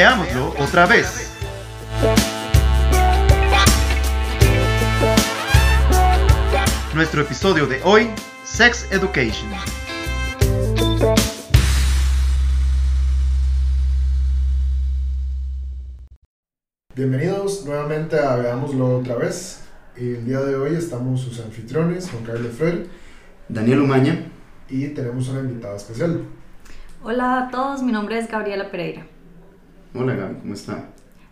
Veámoslo otra vez. Nuestro episodio de hoy, Sex Education. Bienvenidos nuevamente a Veámoslo otra vez. Y el día de hoy estamos sus anfitriones, Juan Carlos Fred, Daniel Umaña. y tenemos una invitada especial. Hola a todos, mi nombre es Gabriela Pereira. Hola Gaby, ¿cómo está?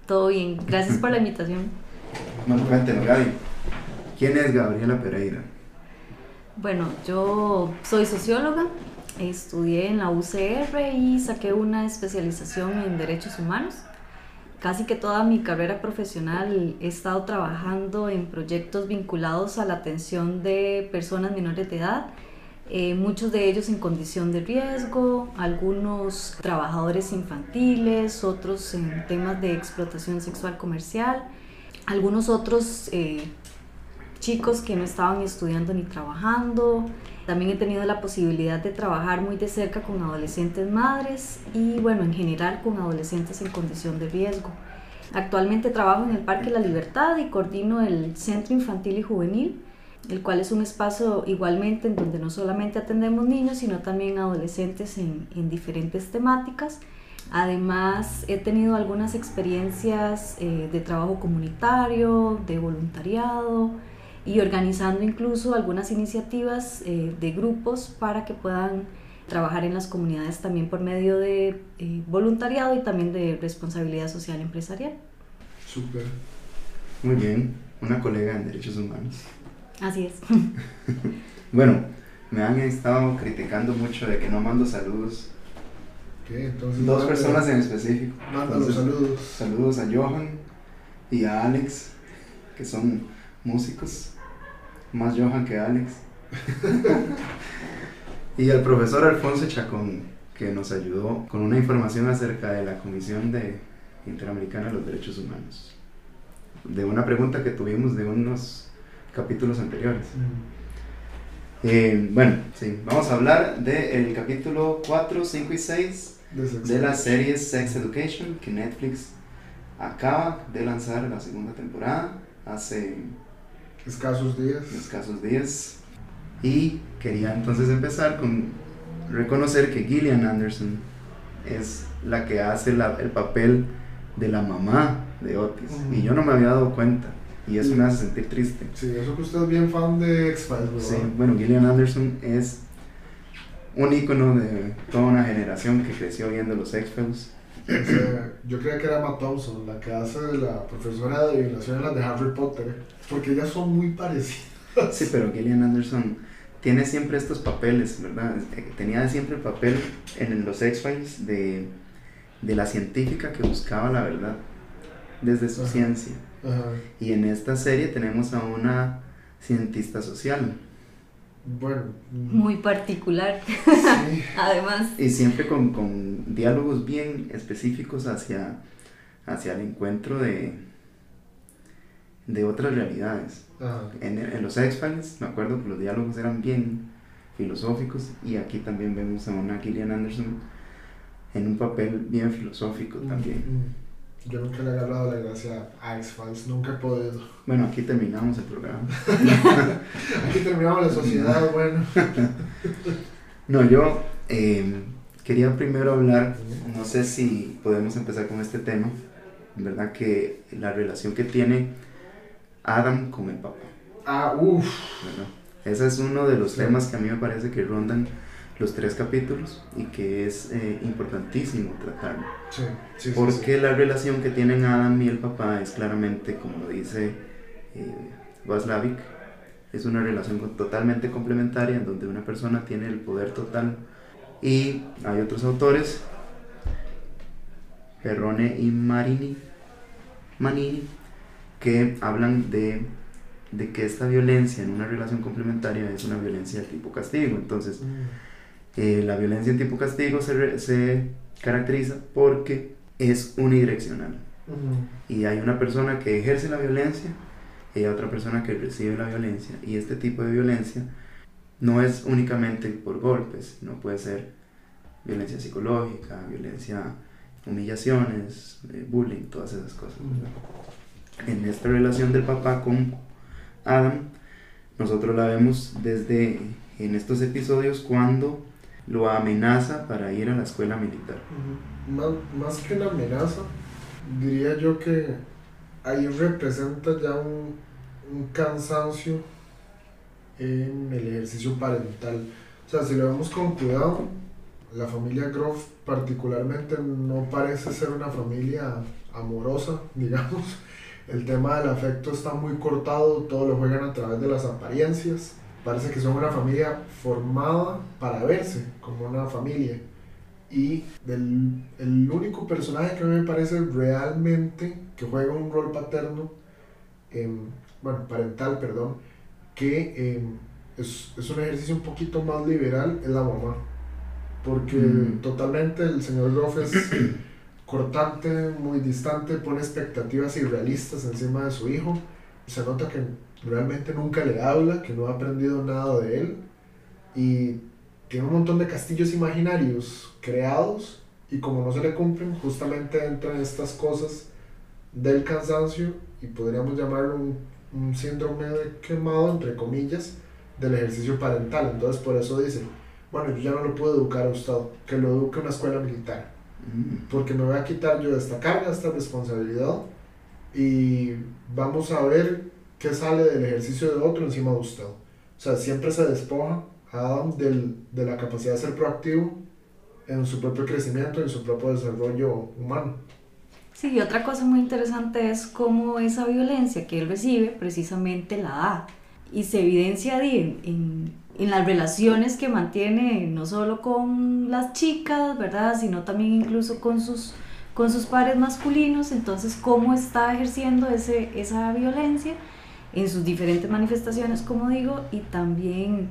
Todo bien, gracias por la invitación. Bueno, cuéntenos Gaby. ¿Quién es Gabriela Pereira? Bueno, yo soy socióloga, estudié en la UCR y saqué una especialización en derechos humanos. Casi que toda mi carrera profesional he estado trabajando en proyectos vinculados a la atención de personas menores de edad, eh, muchos de ellos en condición de riesgo, algunos trabajadores infantiles, otros en temas de explotación sexual comercial, algunos otros eh, chicos que no estaban estudiando ni trabajando. También he tenido la posibilidad de trabajar muy de cerca con adolescentes madres y bueno, en general con adolescentes en condición de riesgo. Actualmente trabajo en el Parque La Libertad y coordino el Centro Infantil y Juvenil, el cual es un espacio igualmente en donde no solamente atendemos niños, sino también adolescentes en, en diferentes temáticas. Además, he tenido algunas experiencias eh, de trabajo comunitario, de voluntariado, y organizando incluso algunas iniciativas eh, de grupos para que puedan trabajar en las comunidades también por medio de eh, voluntariado y también de responsabilidad social empresarial. Súper. Muy bien, una colega en derechos humanos. Así es. Bueno, me han estado criticando mucho de que no mando saludos. ¿Qué? Entonces, Dos manda- personas en específico. Manda los Entonces, saludos. Saludos a Johan y a Alex, que son músicos. Más Johan que Alex. y al profesor Alfonso Chacón, que nos ayudó con una información acerca de la Comisión de Interamericana de los Derechos Humanos. De una pregunta que tuvimos de unos capítulos anteriores. Eh, bueno, sí, vamos a hablar del capítulo 4, 5 y 6 de de la serie Sex Education que Netflix acaba de lanzar la segunda temporada hace Escasos días. escasos días. Y quería entonces empezar con reconocer que Gillian Anderson es la que hace la- el papel de la mamá de Otis. Y yo no me había dado cuenta y eso me hace sentir triste. Sí, eso que usted es bien fan de X-Files, ¿verdad? Sí, bueno, Gillian Anderson es un ícono de toda una generación que creció viendo los X-Files. Yo creía que era Emma Thompson, la que hace de la profesora de adivinación en las de Harry Potter, porque ellas son muy parecidas. Sí, pero Gillian Anderson tiene siempre estos papeles, ¿verdad? Eh, Tenía siempre el papel en los X-Files de, de la científica que buscaba la verdad desde su Ajá. ciencia. Ajá. Y en esta serie tenemos a una cientista social. Bueno. mm, Muy particular, Sí. además. Y siempre con, con diálogos bien específicos hacia, hacia el encuentro de, de otras realidades. Ajá. En, en los X-Files, me acuerdo que los diálogos eran bien filosóficos y aquí también vemos a una Gillian Anderson en un papel bien filosófico también. Mm, Yo nunca le he agarrado la gracia a X-Files, nunca he podido. Bueno, aquí terminamos el programa. Aquí terminamos la sociedad, bueno. No, yo eh, quería primero hablar, no sé si podemos empezar con este tema, ¿verdad? Que la relación que tiene Adam con el papá, Ah, uff. ¿verdad? Ese es uno de los Sí. temas que a mí me parece que rondan los tres capítulos y que es eh, importantísimo tratarlo. Sí, sí, sí, Porque sí. la relación que tienen Adam y el papá es claramente, como lo dice eh, Václavic, es una relación con- totalmente complementaria en donde una persona tiene el poder total. Y hay otros autores, Perrone y Marini, Manini, que hablan de, de que esta violencia en una relación complementaria es una violencia de tipo castigo. Entonces, Mm, eh, la violencia en tipo castigo se, re- se caracteriza porque es unidireccional. ujú. Y hay una persona que ejerce la violencia y hay otra persona que recibe la violencia. Y este tipo de violencia no es únicamente por golpes, no puede ser violencia psicológica, violencia humillaciones, eh, bullying, todas esas cosas. En esta relación del papá con Adam, nosotros la vemos desde en estos episodios cuando lo amenaza para ir a la escuela militar. Más, más que una amenaza, diría yo que ahí representa ya un, un cansancio en el ejercicio parental. O sea, si lo vemos con cuidado, la familia Groff particularmente no parece ser una familia amorosa, digamos. El tema del afecto está muy cortado, todo lo juegan a través de las apariencias. Parece que son una familia formada para verse como una familia. Y del, el único personaje que a mí me parece realmente que juega un rol paterno, em, bueno, parental, perdón, que em, es, es un ejercicio un poquito más liberal, es la mamá porque Mm. totalmente el señor Groff es cortante, muy distante, pone expectativas irrealistas encima de su hijo. Se nota que realmente nunca le habla, que no ha aprendido nada de él y tiene un montón de castillos imaginarios creados y como no se le cumplen, justamente entran estas cosas del cansancio y podríamos llamarlo un, un síndrome de quemado, entre comillas, del ejercicio parental. Entonces por eso dice, bueno, yo ya no lo puedo educar a usted, que lo eduque una escuela militar, Mm. porque me voy a quitar yo de esta carga, esta responsabilidad, y vamos a ver qué sale del ejercicio de otro encima de usted. O sea, siempre se despoja a Adam del, de la capacidad de ser proactivo en su propio crecimiento, en su propio desarrollo humano. Sí, y otra cosa muy interesante es cómo esa violencia que él recibe precisamente la da y se evidencia en, en, en las relaciones que mantiene no solo con las chicas, ¿verdad? Sino también incluso con sus, con sus pares masculinos, entonces cómo está ejerciendo ese, esa violencia en sus diferentes manifestaciones, como digo, y también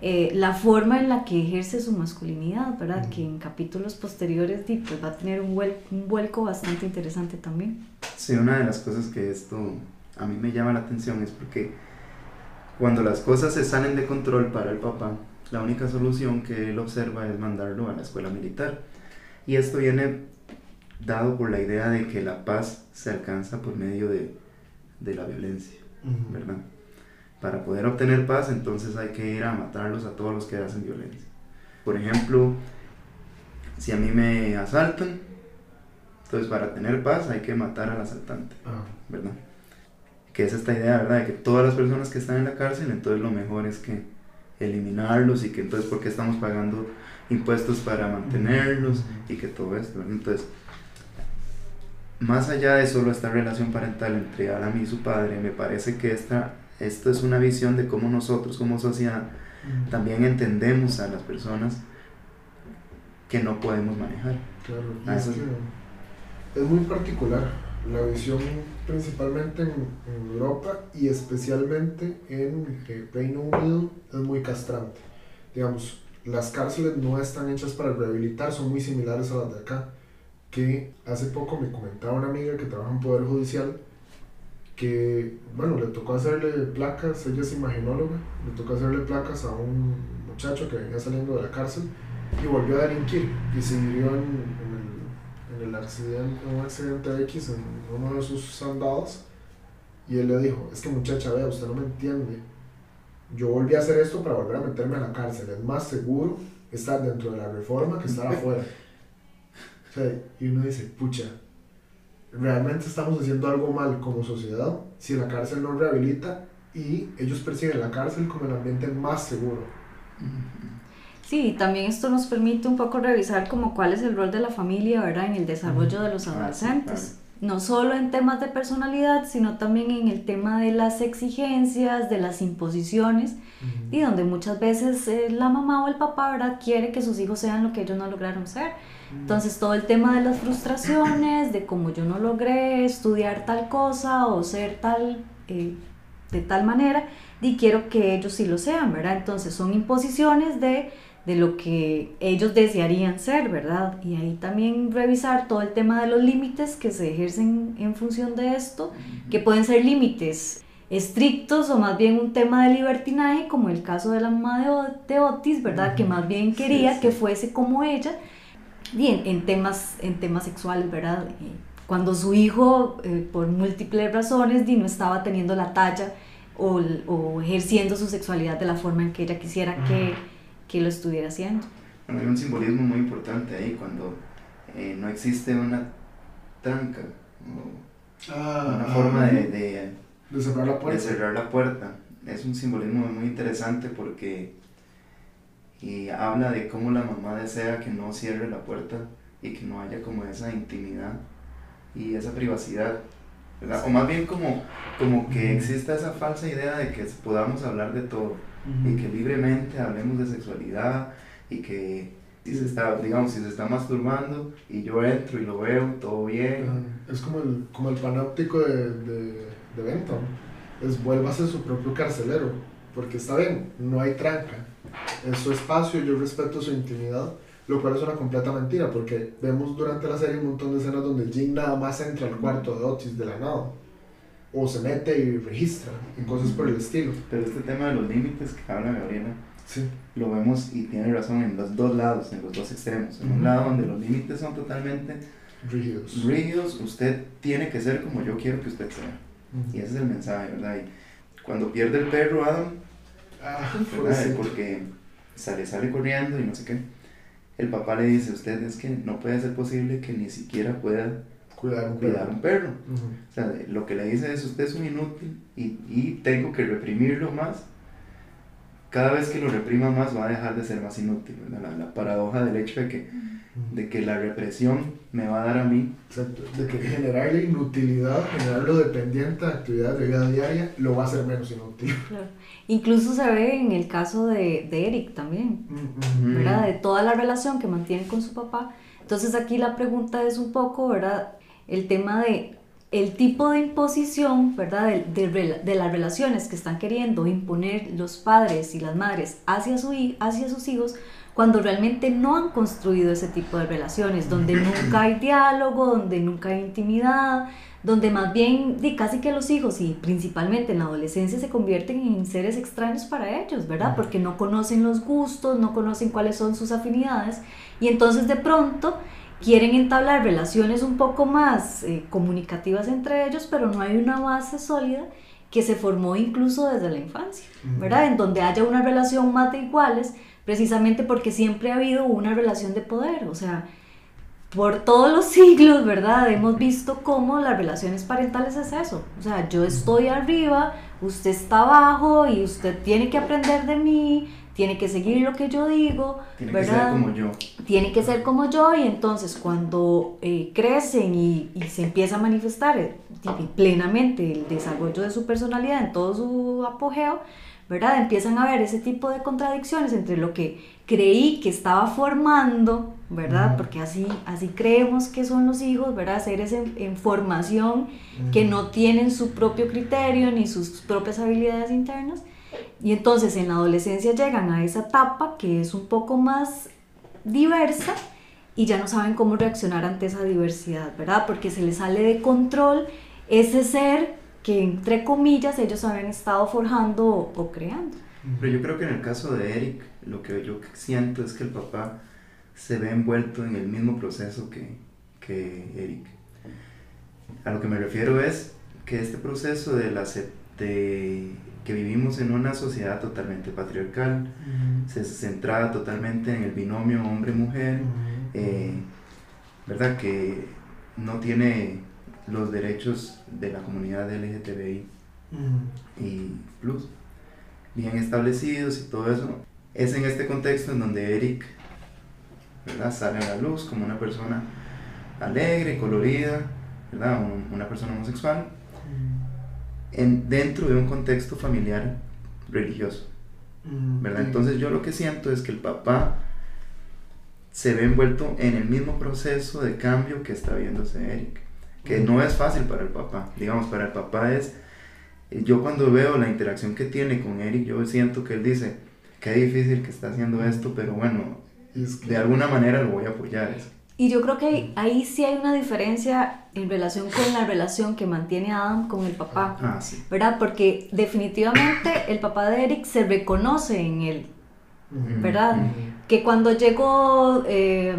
eh, la forma en la que ejerce su masculinidad, ¿verdad? Ujú. Que en capítulos posteriores pues, va a tener un, vuel- un vuelco bastante interesante también. Sí, una de las cosas que esto a mí me llama la atención es porque cuando las cosas se salen de control para el papá, la única solución que él observa es mandarlo a la escuela militar. Y esto viene dado por la idea de que la paz se alcanza por medio de, de la violencia, ¿verdad? Para poder obtener paz, entonces hay que ir a matarlos a todos los que hacen violencia. Por ejemplo, si a mí me asaltan, entonces para tener paz hay que matar al asaltante. Ah, ¿verdad? Que es esta idea, ¿verdad? De que todas las personas que están en la cárcel, entonces lo mejor es que eliminarlos y que entonces porque estamos pagando impuestos para mantenerlos y que todo esto, ¿verdad? Entonces, más allá de solo esta relación parental entre Adam y su padre, me parece que esta, esto es una visión de cómo nosotros como sociedad también entendemos a las personas que no podemos manejar. Claro, Ah, es, que es muy particular la visión principalmente en, en Europa y especialmente en eh, Reino Unido es muy castrante. Digamos, las cárceles no están hechas para rehabilitar, son muy similares a las de acá. Que hace poco me comentaba una amiga que trabaja en Poder Judicial que, bueno, le tocó hacerle placas, ella es imaginóloga, le tocó hacerle placas a un muchacho que venía saliendo de la cárcel y volvió a delinquir y se hirió en, el, en el accidente, en un accidente X en uno de sus andados y él le dijo, es que muchacha, vea, usted no me entiende, yo volví a hacer esto para volver a meterme a la cárcel, es más seguro estar dentro de la reforma que estar afuera. O sea, y uno dice, pucha, realmente estamos haciendo algo mal como sociedad si la cárcel no rehabilita y ellos perciben la cárcel como el ambiente más seguro. Sí, también esto nos permite un poco revisar como cuál es el rol de la familia, ¿verdad? En el desarrollo de los Ah, adolescentes. No solo en temas de personalidad, sino también en el tema de las exigencias, de las imposiciones, y donde muchas veces eh, la mamá o el papá, ¿verdad? Quiere que sus hijos sean lo que ellos no lograron ser. Entonces todo el tema de las frustraciones, de cómo yo no logré estudiar tal cosa o ser tal, eh, de tal manera, y quiero que ellos sí lo sean, ¿verdad? Entonces son imposiciones de, de lo que ellos desearían ser, ¿verdad? Y ahí también revisar todo el tema de los límites que se ejercen en función de esto, que pueden ser límites estrictos o más bien un tema de libertinaje, como el caso de la mamá de, Otis, ¿verdad? Que más bien quería sí. que fuese como ella, en, en temas, en temas sexuales, ¿verdad? Eh, cuando su hijo, eh, por múltiples razones, di, no estaba teniendo la talla o, o ejerciendo su sexualidad de la forma en que ella quisiera que, que lo estuviera haciendo. Bueno, hay un simbolismo muy importante ahí cuando eh, no existe una tranca o Ah, una forma de, de, de cerrar la de puerta. cerrar la puerta. Es un simbolismo muy interesante porque y habla de cómo la mamá desea que no cierre la puerta y que no haya como esa intimidad y esa privacidad. ¿verdad? O más bien como, como que exista esa falsa idea de que podamos hablar de todo y que libremente hablemos de sexualidad y que si se está, digamos, si se está masturbando y yo entro y lo veo, todo bien. Es como el, como el panóptico de, de, de Bentham. Es vuélvase su propio carcelero. Porque está bien, no hay tranca. Es su espacio, yo respeto su intimidad. Lo cual es una completa mentira. Porque vemos durante la serie un montón de escenas donde Jin nada más entra al cuarto de Otis de la nada. O se mete y registra. Y cosas por el estilo. Pero este tema de los límites que habla Gabriela, Sí. lo vemos y tiene razón en los dos lados, en los dos extremos. En un Ujú. lado donde los límites son totalmente Rígidos. rígidos, usted tiene que ser como yo quiero que usted sea. Ujú. Y ese es el mensaje, ¿verdad? Y cuando pierde el perro Adam, Ah, pobrecito. Porque sale, sale corriendo y no sé qué. El papá le dice, usted es que no puede ser posible que ni siquiera pueda Cuidar un cuidar perro. un perro. O sea, lo que le dice es, usted es un inútil y, y tengo que reprimirlo más. Cada vez que lo reprima más va a dejar de ser más inútil. La, la paradoja del hecho de que, de que la represión me va a dar a mí. Exacto, de que generarle inutilidad, generarlo dependiente de actividades de vida diaria, lo va a hacer menos inútil. Claro. Incluso se ve en el caso de, de Eric también. Mm. ¿verdad? De toda la relación que mantiene con su papá. Entonces aquí la pregunta es un poco, ¿verdad? El tema de el tipo de imposición, ¿verdad? De, de de las relaciones que están queriendo imponer los padres y las madres hacia, su, hacia sus hijos cuando realmente no han construido ese tipo de relaciones, donde nunca hay diálogo, donde nunca hay intimidad, donde más bien casi que los hijos y principalmente en la adolescencia se convierten en seres extraños para ellos, ¿verdad? Porque no conocen los gustos, no conocen cuáles son sus afinidades y entonces de pronto quieren entablar relaciones un poco más eh, comunicativas entre ellos, pero no hay una base sólida que se formó incluso desde la infancia, ¿verdad? En donde haya una relación más de iguales, precisamente porque siempre ha habido una relación de poder, o sea, por todos los siglos, ¿verdad? Hemos visto cómo las relaciones parentales es eso. O sea, yo estoy arriba, usted está abajo y usted tiene que aprender de mí, tiene que seguir lo que yo digo, Tiene que ¿verdad? ser como yo. tiene que ser como yo y entonces cuando eh, crecen y, y se empieza a manifestar eh, plenamente el desarrollo de su personalidad en todo su apogeo, ¿verdad? Empiezan a ver ese tipo de contradicciones entre lo que creí que estaba formando, ¿verdad? Porque así, así creemos que son los hijos, ¿verdad? Seres en, en formación que no tienen su propio criterio ni sus propias habilidades internas. Y entonces en la adolescencia llegan a esa etapa que es un poco más diversa y ya no saben cómo reaccionar ante esa diversidad, ¿verdad? Porque se les sale de control ese ser que entre comillas ellos habían estado forjando o, o creando. Pero yo creo que en el caso de Eric, lo que yo siento es que el papá se ve envuelto en el mismo proceso que, que Eric. A lo que me refiero es que este proceso de, la, de que vivimos en una sociedad totalmente patriarcal, se centrada totalmente en el binomio hombre-mujer, eh, ¿verdad? Que no tiene los derechos de la comunidad LGTBI y plus bien establecidos y todo eso. Es en este contexto en donde Eric ¿verdad? sale a la luz como una persona alegre, colorida, ¿verdad? Un- una persona homosexual, en, dentro de un contexto familiar religioso. ¿verdad? Entonces yo lo que siento es que el papá se ve envuelto en el mismo proceso de cambio que está viéndose Eric, que no es fácil para el papá, digamos, para el papá es, yo cuando veo la interacción que tiene con Eric, yo siento que él dice, qué difícil que está haciendo esto, pero bueno, es que- de alguna manera lo voy a apoyar. Y yo creo que ahí, sí hay una diferencia en relación con la relación que mantiene Adam con el papá. Ah, sí. ¿verdad? Porque definitivamente el papá de Eric se reconoce en él. ¿verdad? Ujú. Que cuando llegó eh,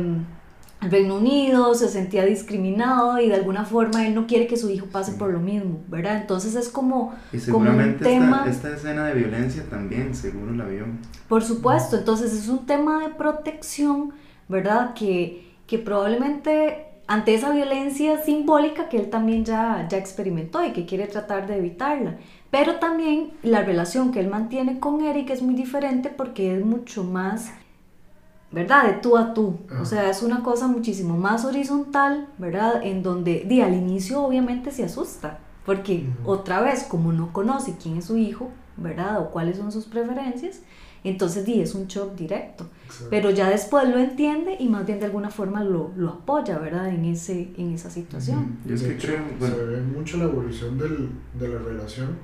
al Reino Unido, se sentía discriminado y de alguna forma él no quiere que su hijo pase por lo mismo, ¿verdad? Entonces es como, Y como un tema... esta, esta escena de violencia también, seguro la vio. Por supuesto, entonces es un tema de protección, ¿verdad? Que, que probablemente ante esa violencia simbólica que él también ya, ya experimentó y que quiere tratar de evitarla. Pero también la relación que él mantiene con Eric es muy diferente porque es mucho más, ¿verdad? De tú a tú. O sea, es una cosa muchísimo más horizontal, ¿verdad? En donde, di, al inicio obviamente se asusta, porque otra vez, como no conoce quién es su hijo, ¿verdad? O cuáles son sus preferencias, entonces di, es un shock directo. Exacto. Pero ya después lo entiende y más bien de alguna forma lo, lo apoya, ¿verdad? En, ese, en esa situación. Yo es De que hecho, creo, bueno, se ve mucho la evolución del, de la relación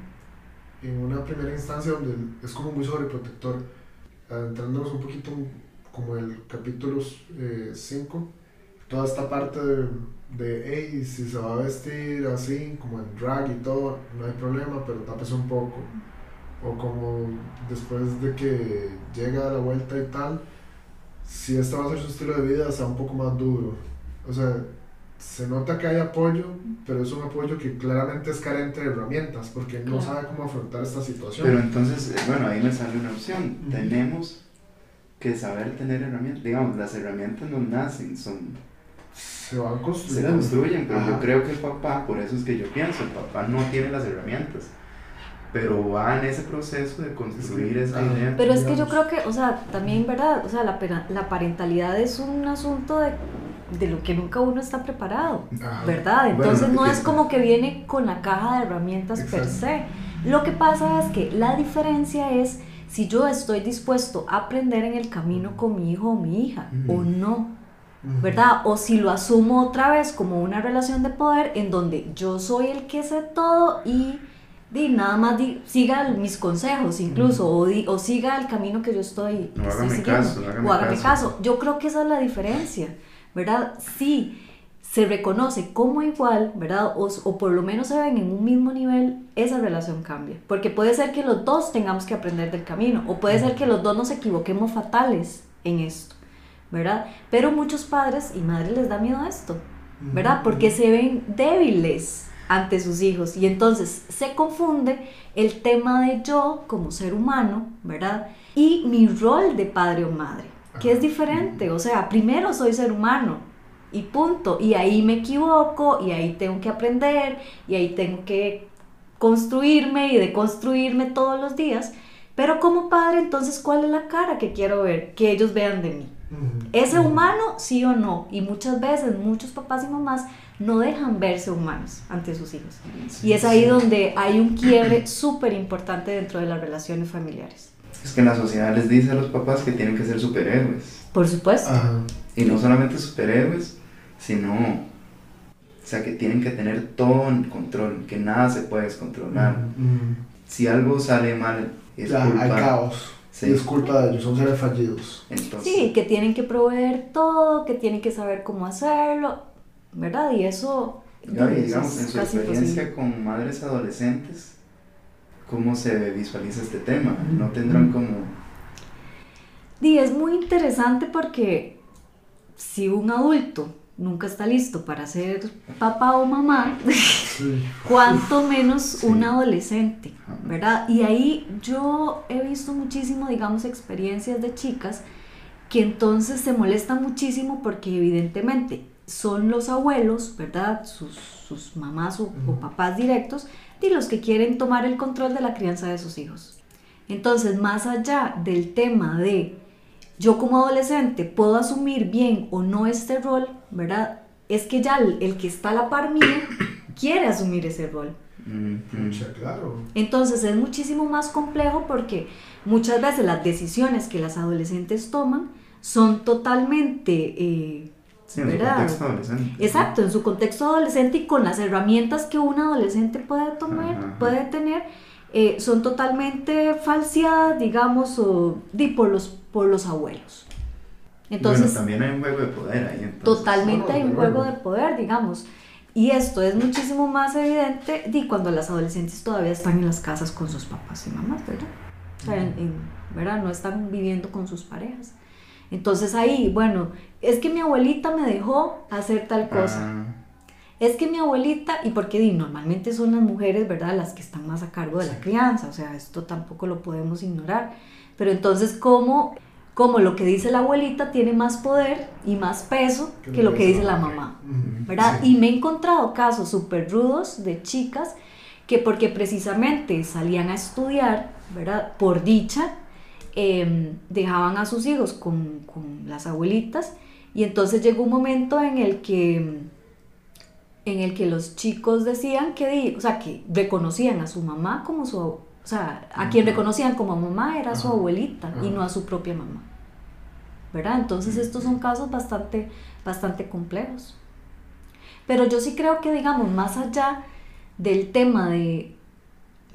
en una primera instancia donde es como muy sobreprotector, adentrándonos un poquito como el capítulo 5, toda esta parte de, de, hey, si se va a vestir así, como en drag y todo, no hay problema, pero tápese un poco. O como después de que llega a la vuelta y tal, si este va a ser su estilo de vida, sea un poco más duro. O sea, se nota que hay apoyo, pero es un apoyo que claramente es carente de herramientas, porque no Claro. sabe cómo afrontar esta situación. pero entonces, eh, bueno, ahí me sale una opción. Ujú. Tenemos que saber tener herramientas. Digamos, las herramientas no nacen, son se van se construyendo. construyen, pero yo Ajá. creo que el papá, por eso es que yo pienso, el papá no tiene las herramientas, pero va en ese proceso de construir esa Ajá. idea. Pero es que yo creo que, o sea, también, ¿verdad? O sea, la, la parentalidad es un asunto de, de lo que nunca uno está preparado, Ajá. ¿verdad? Bueno, Entonces no que- es como que viene con la caja de herramientas per Exacto. se. Lo que pasa es que la diferencia es si yo estoy dispuesto a aprender en el camino con mi hijo o mi hija o no. ¿verdad? O si lo asumo otra vez como una relación de poder en donde yo soy el que sé todo y di, nada más di- siga mis consejos incluso o, di- o siga el camino que yo estoy, No, estoy siguiendo caso, o hágame caso. caso. Yo creo que esa es la diferencia, ¿verdad? Sí se reconoce como igual, ¿verdad? O, o por lo menos se ven en un mismo nivel, esa relación cambia. Porque puede ser que los dos tengamos que aprender del camino, o puede ser que los dos nos equivoquemos fatales en esto, ¿verdad? Pero muchos padres y madres les da miedo a esto, ¿verdad? Porque se ven débiles ante sus hijos y entonces se confunde el tema de yo como ser humano, ¿verdad? Y mi rol de padre o madre, que es diferente, o sea, primero soy ser humano y punto, y ahí me equivoco y ahí tengo que aprender y ahí tengo que construirme y deconstruirme todos los días, pero como padre entonces, ¿cuál es la cara que quiero ver, que ellos vean de mí? ¿Ese humano sí o no? Y muchas veces muchos papás y mamás no dejan verse humanos ante sus hijos. Sí, Y es ahí sí. donde hay un quiebre súper importante dentro de las relaciones familiares. Es que la sociedad les dice a los papás que tienen que ser superhéroes. Por supuesto. Ajá. Y no solamente superhéroes, sino, o sea, que tienen que tener todo en control, que nada se puede descontrolar. Si algo sale mal, es Ya, culpa. hay caos. Sí. Y es culpa de ellos, son seres fallidos. Entonces, Sí, que tienen que proveer todo, que tienen que saber cómo hacerlo, ¿verdad? Y eso, Gaby, digamos, es en su experiencia imposible. con madres adolescentes, ¿cómo se visualiza este tema? ¿No tendrán como... Y es muy interesante porque si un adulto nunca está listo para ser papá o mamá, cuanto menos un adolescente. ¿verdad? Y ahí yo he visto muchísimo, digamos, experiencias de chicas que entonces se molestan muchísimo porque evidentemente son los abuelos, ¿verdad? Sus, sus mamás o, o papás directos, y los que quieren tomar el control de la crianza de sus hijos. Entonces, más allá del tema de yo como adolescente puedo asumir bien o no este rol, ¿verdad? Es que ya el, el que está a la par mía quiere asumir ese rol. mm, mm, claro. Entonces es muchísimo más complejo porque muchas veces las decisiones que las adolescentes toman son totalmente, eh, sí, en su ¿verdad? contexto adolescente. exacto, en su contexto adolescente y con las herramientas que un adolescente puede tomar, Ajá. puede tener, eh, son totalmente falseadas, digamos, o di, por los, por los abuelos. Entonces, bueno, también hay un juego de poder ahí. Entonces. Totalmente hay un juego de poder, digamos. Y esto es muchísimo más evidente di, cuando las adolescentes todavía están en las casas con sus papás y mamás, ¿verdad? O sea, en- en- ¿verdad? No están viviendo con sus parejas. Entonces ahí, bueno, es que mi abuelita me dejó hacer tal cosa. Ah, Es que mi abuelita, y porque di, normalmente son las mujeres, ¿verdad?, las que están más a cargo de la crianza, o sea, esto tampoco lo podemos ignorar. Pero entonces, ¿cómo, cómo lo que dice la abuelita tiene más poder y más peso que lo que dice la mamá? ¿verdad? sí. Y me he encontrado casos súper rudos de chicas que porque precisamente salían a estudiar, ¿verdad? Por dicha, em, dejaban a sus hijos con, con las abuelitas y entonces llegó un momento en el que en el que los chicos decían que, di- o sea, que reconocían a su mamá como su, o sea, a quien reconocían como mamá era su abuelita y Ajá. no a su propia mamá. ¿Verdad? Entonces estos son casos bastante, bastante complejos. Pero yo sí creo que, digamos, más allá del tema de,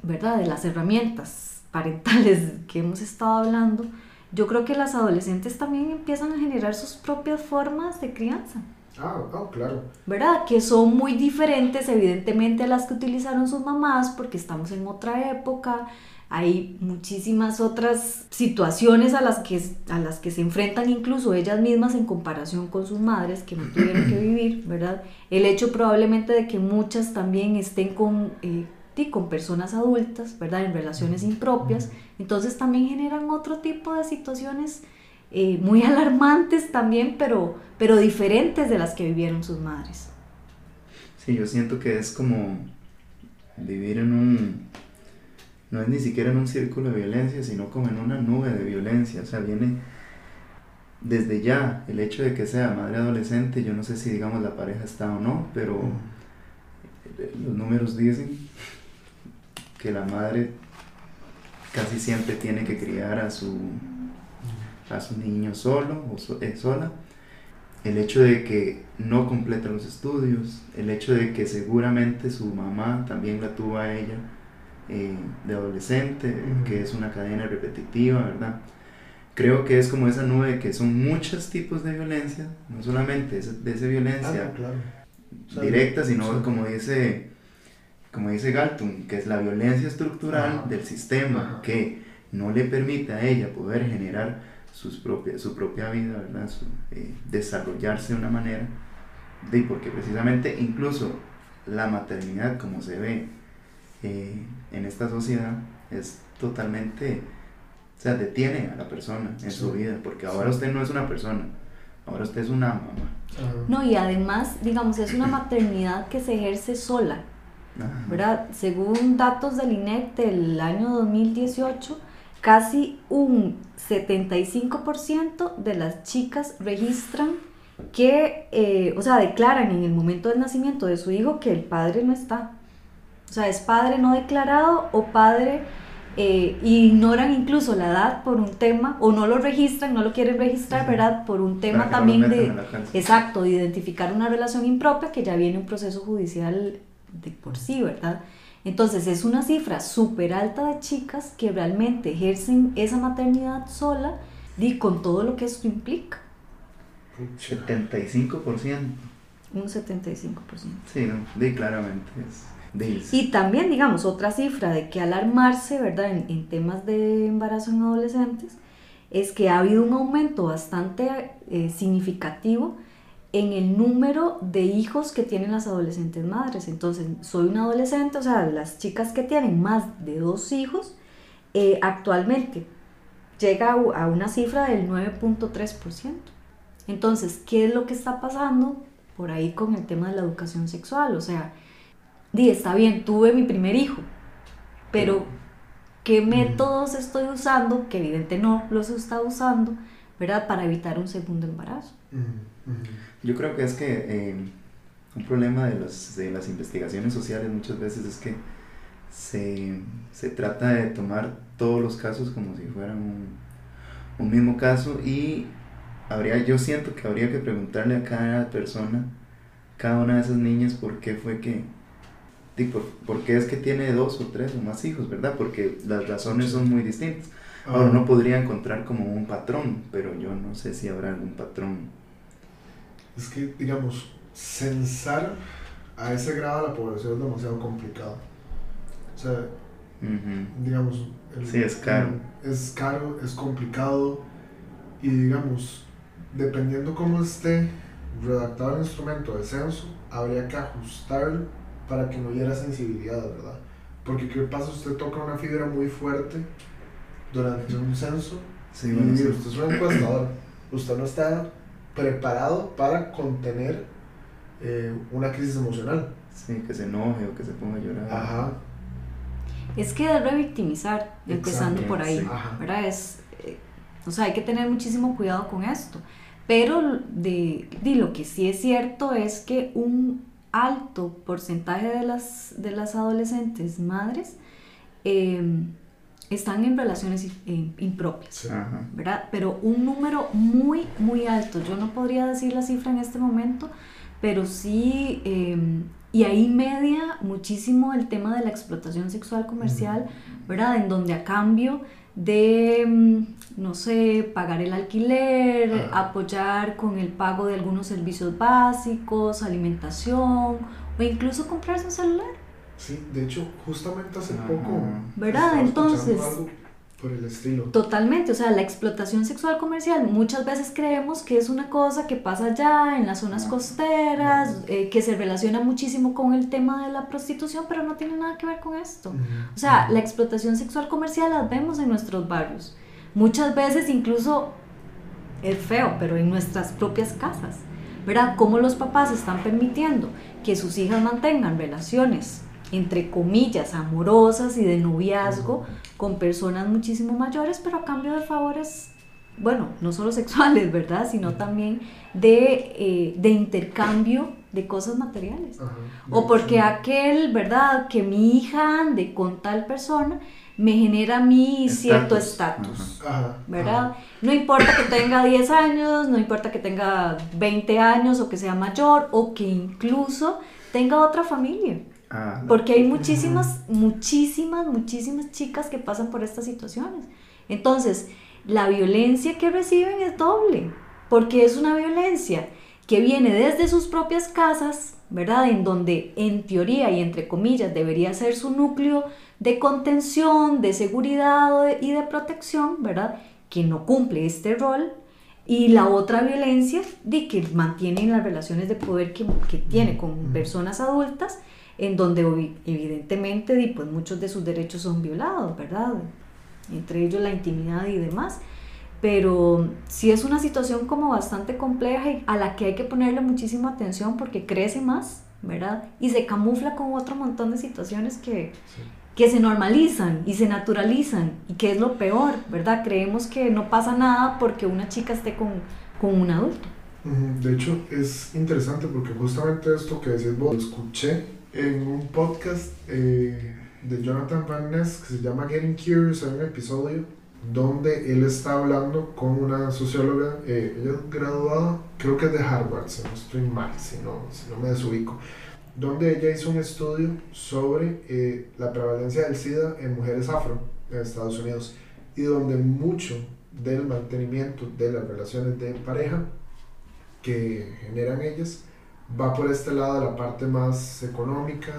¿verdad? De las herramientas parentales que hemos estado hablando, yo creo que las adolescentes también empiezan a generar sus propias formas de crianza. Ah, ah, claro. ¿verdad? Que son muy diferentes evidentemente a las que utilizaron sus mamás porque estamos en otra época, hay muchísimas otras situaciones a las que, a las que se enfrentan incluso ellas mismas en comparación con sus madres que no tuvieron que vivir, ¿verdad? El hecho probablemente de que muchas también estén con, eh, sí, con personas adultas, ¿verdad? En relaciones impropias, entonces también generan otro tipo de situaciones eh, muy alarmantes también, pero, pero diferentes de las que vivieron sus madres. Sí, yo siento que es como vivir en un, no es ni siquiera en un círculo de violencia, sino como en una nube de violencia. O sea, viene desde ya el hecho de que sea madre adolescente, yo no sé si digamos la pareja está o no, pero los números dicen que la madre casi siempre tiene que criar a su, a su niño solo o so- eh, sola. El hecho de que no completa los estudios, el hecho de que seguramente su mamá también la tuvo a ella eh, de adolescente, Ujú. que es una cadena repetitiva, ¿verdad? Creo que es como esa nube que son muchos tipos de violencia, no solamente de esa violencia claro. O sea, directa, sino como dice, como dice Galton, que es la violencia estructural del sistema que no le permite a ella poder generar sus propias, su propia vida, ¿verdad? Su, eh, desarrollarse de una manera, de, porque precisamente incluso la maternidad como se ve eh, en esta sociedad es totalmente, o sea, detiene a la persona en su vida, porque ahora usted no es una persona, ahora usted es una mamá. No, y además, digamos, es una maternidad que se ejerce sola, Ajá. ¿verdad? Según datos del INEC del año 2018, casi un 75% de las chicas registran que, eh, o sea, declaran en el momento del nacimiento de su hijo que el padre no está. O sea, es padre no declarado o padre, eh, ignoran incluso la edad por un tema, o no lo registran, no lo quieren registrar. ¿verdad? Por un tema también de... Exacto, de identificar una relación impropia que ya viene un proceso judicial de por sí, ¿verdad? Entonces es una cifra súper alta de chicas que realmente ejercen esa maternidad sola y con todo lo que esto implica, Pucha. 75%. un 75%. Sí, no, di claramente. Es, di, Y también, digamos, otra cifra de que alarmarse, ¿verdad? En, en temas de embarazo en adolescentes, es que ha habido un aumento bastante eh, significativo en el número de hijos que tienen las adolescentes madres. Entonces, soy una adolescente, o sea, las chicas que tienen más de dos hijos, eh, actualmente llega a una cifra del 9.3%. Entonces, ¿qué es lo que está pasando por ahí con el tema de la educación sexual? O sea, di, está bien, tuve mi primer hijo, pero ¿qué métodos estoy usando? Que evidente no los está usando, ¿verdad? Para evitar un segundo embarazo. Ujú. Yo creo que es que eh, un problema de, los, de las investigaciones sociales muchas veces es que se, se trata de tomar todos los casos como si fueran un, un mismo caso y habría, yo siento que habría que preguntarle a cada persona, cada una de esas niñas, por qué fue que, por, por qué es que tiene dos o tres o más hijos, ¿verdad? Porque las razones son muy distintas. Ahora Ah, uno podría encontrar como un patrón, pero yo no sé si habrá algún patrón. Es que, digamos, censar a ese grado a la población es demasiado complicado. O sea, digamos... el- Sí, es caro. Es caro, es complicado Y digamos, dependiendo cómo esté redactado el instrumento de censo, habría que ajustarlo para que no hubiera sensibilidad, ¿verdad? Porque qué pasa, usted toca una fibra muy fuerte durante un censo Sí, y bueno, sí. usted es un encuestador, usted no está preparado para contener eh, una crisis emocional. Sí, que se enoje o que se ponga a llorar. Ajá, Es que es revictimizar, empezando por ahí, sí. ajá. ¿verdad? Es, eh, o sea, hay que tener muchísimo cuidado con esto. Pero de, de lo que sí es cierto es que un alto porcentaje de las, de las adolescentes madres eh, están en relaciones impropias. Ajá. ¿verdad? Pero un número muy, muy alto. Yo no podría decir la cifra en este momento, pero sí, eh, y ahí media muchísimo el tema de la explotación sexual comercial, ¿verdad? En donde a cambio de, mm, no sé, pagar el alquiler, Ajá. apoyar con el pago de algunos servicios básicos, alimentación, o incluso comprarse un celular. Sí, de hecho, justamente hace Ajá. poco. ¿Verdad? Entonces- algo por el estilo. Totalmente, o sea, la explotación sexual comercial muchas veces creemos que es una cosa que pasa allá en las zonas Ah. costeras, eh, que se relaciona muchísimo con el tema de la prostitución, pero no tiene nada que ver con esto. Ujú. O sea, la explotación sexual comercial las vemos en nuestros barrios. Muchas veces incluso es feo, pero en nuestras propias casas. ¿Verdad? Cómo los papás están permitiendo que sus hijas mantengan relaciones, entre comillas, amorosas y de noviazgo con personas muchísimo mayores, pero a cambio de favores, bueno, no solo sexuales, ¿verdad? Sino también de, eh, de intercambio de cosas materiales. O porque aquel, ¿verdad? Que mi hija ande con tal persona me genera a mí cierto Estatus, Ajá. ¿verdad? No importa que tenga 10 años, no importa que tenga 20 años o que sea mayor o que incluso tenga otra familia. Ah, Porque hay muchísimas, muchísimas, muchísimas chicas que pasan por estas situaciones. Entonces, la violencia que reciben es doble, porque es una violencia que viene desde sus propias casas, ¿verdad? En donde en teoría y entre comillas debería ser su núcleo de contención, de seguridad y de protección, ¿verdad? Que no cumple este rol. Y la otra violencia de que mantiene las relaciones de poder que, que tiene con personas adultas, en donde evidentemente pues, muchos de sus derechos son violados, ¿verdad? Entre ellos la intimidad y demás. Pero sí es una situación como bastante compleja y a la que hay que ponerle muchísima atención porque crece más, ¿verdad? Y se camufla con otro montón de situaciones que, Sí. que se normalizan y se naturalizan y que es lo peor, ¿verdad? Creemos que no pasa nada porque una chica esté con, con un adulto. De hecho, es interesante porque justamente esto que decís vos lo escuché en un podcast eh, de Jonathan Van Ness que se llama Getting Curious. Hay un episodio donde él está hablando con una socióloga. eh, ella es graduada, creo que es de Harvard, si no estoy mal, si no, si no me desubico. Donde ella hizo un estudio sobre eh, la prevalencia del SIDA en mujeres afro en Estados Unidos y donde mucho del mantenimiento de las relaciones de pareja que generan ellas va por este lado de la parte más económica,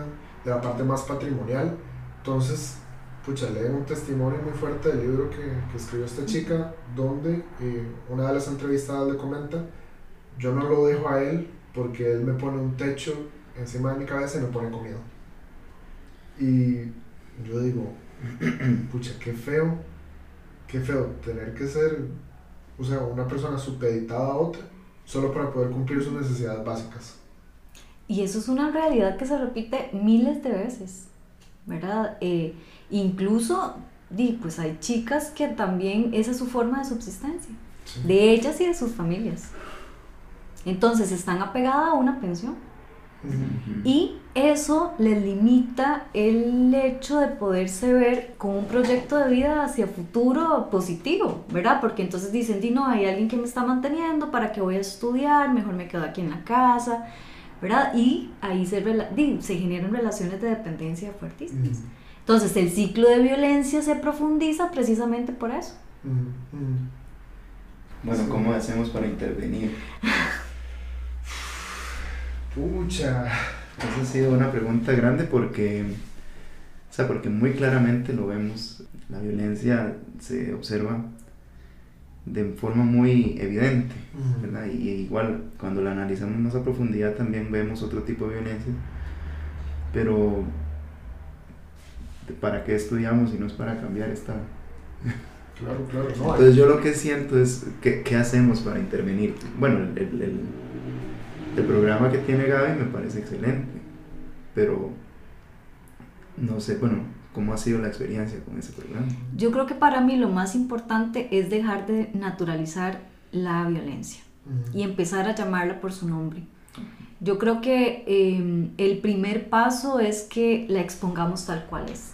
de la parte más patrimonial. Entonces, pucha, leen un testimonio muy fuerte del libro que, que escribió esta chica, donde eh, una de las entrevistadas le comenta, yo no lo dejo a él porque él me pone un techo encima de mi cabeza y me pone comida. Y yo digo, pucha, qué feo, qué feo tener que ser, o sea, una persona supeditada a otra solo para poder cumplir sus necesidades básicas. Y eso es una realidad que se repite miles de veces, ¿verdad? Eh, incluso, di, pues hay chicas que también esa es su forma de subsistencia, Sí. de ellas y de sus familias. Entonces están apegadas a una pensión. Y eso les limita el hecho de poderse ver con un proyecto de vida hacia futuro positivo, ¿verdad? Porque entonces dicen, di no, hay alguien que me está manteniendo, ¿para qué voy a estudiar? Mejor me quedo aquí en la casa, ¿verdad? Y ahí se, se generan relaciones de dependencia fuertísimas. Entonces el ciclo de violencia se profundiza precisamente por eso. Bueno. ¿cómo hacemos para intervenir? Pucha. Esa ha sido una pregunta grande porque, o sea, porque muy claramente lo vemos, la violencia se observa de forma muy evidente. ¿verdad? Y igual cuando la analizamos más a profundidad también vemos otro tipo de violencia, pero ¿para qué estudiamos si no es para cambiar esta? Claro, claro. No, Entonces yo lo que siento es, ¿qué, qué hacemos para intervenir? Bueno, el, el- el- el programa que tiene Gaby me parece excelente, pero no sé, bueno, ¿cómo ha sido la experiencia con ese programa? Yo creo que para mí lo más importante es dejar de naturalizar la violencia Ujú. y empezar a llamarla por su nombre. Yo creo que eh, el primer paso es que la expongamos tal cual es,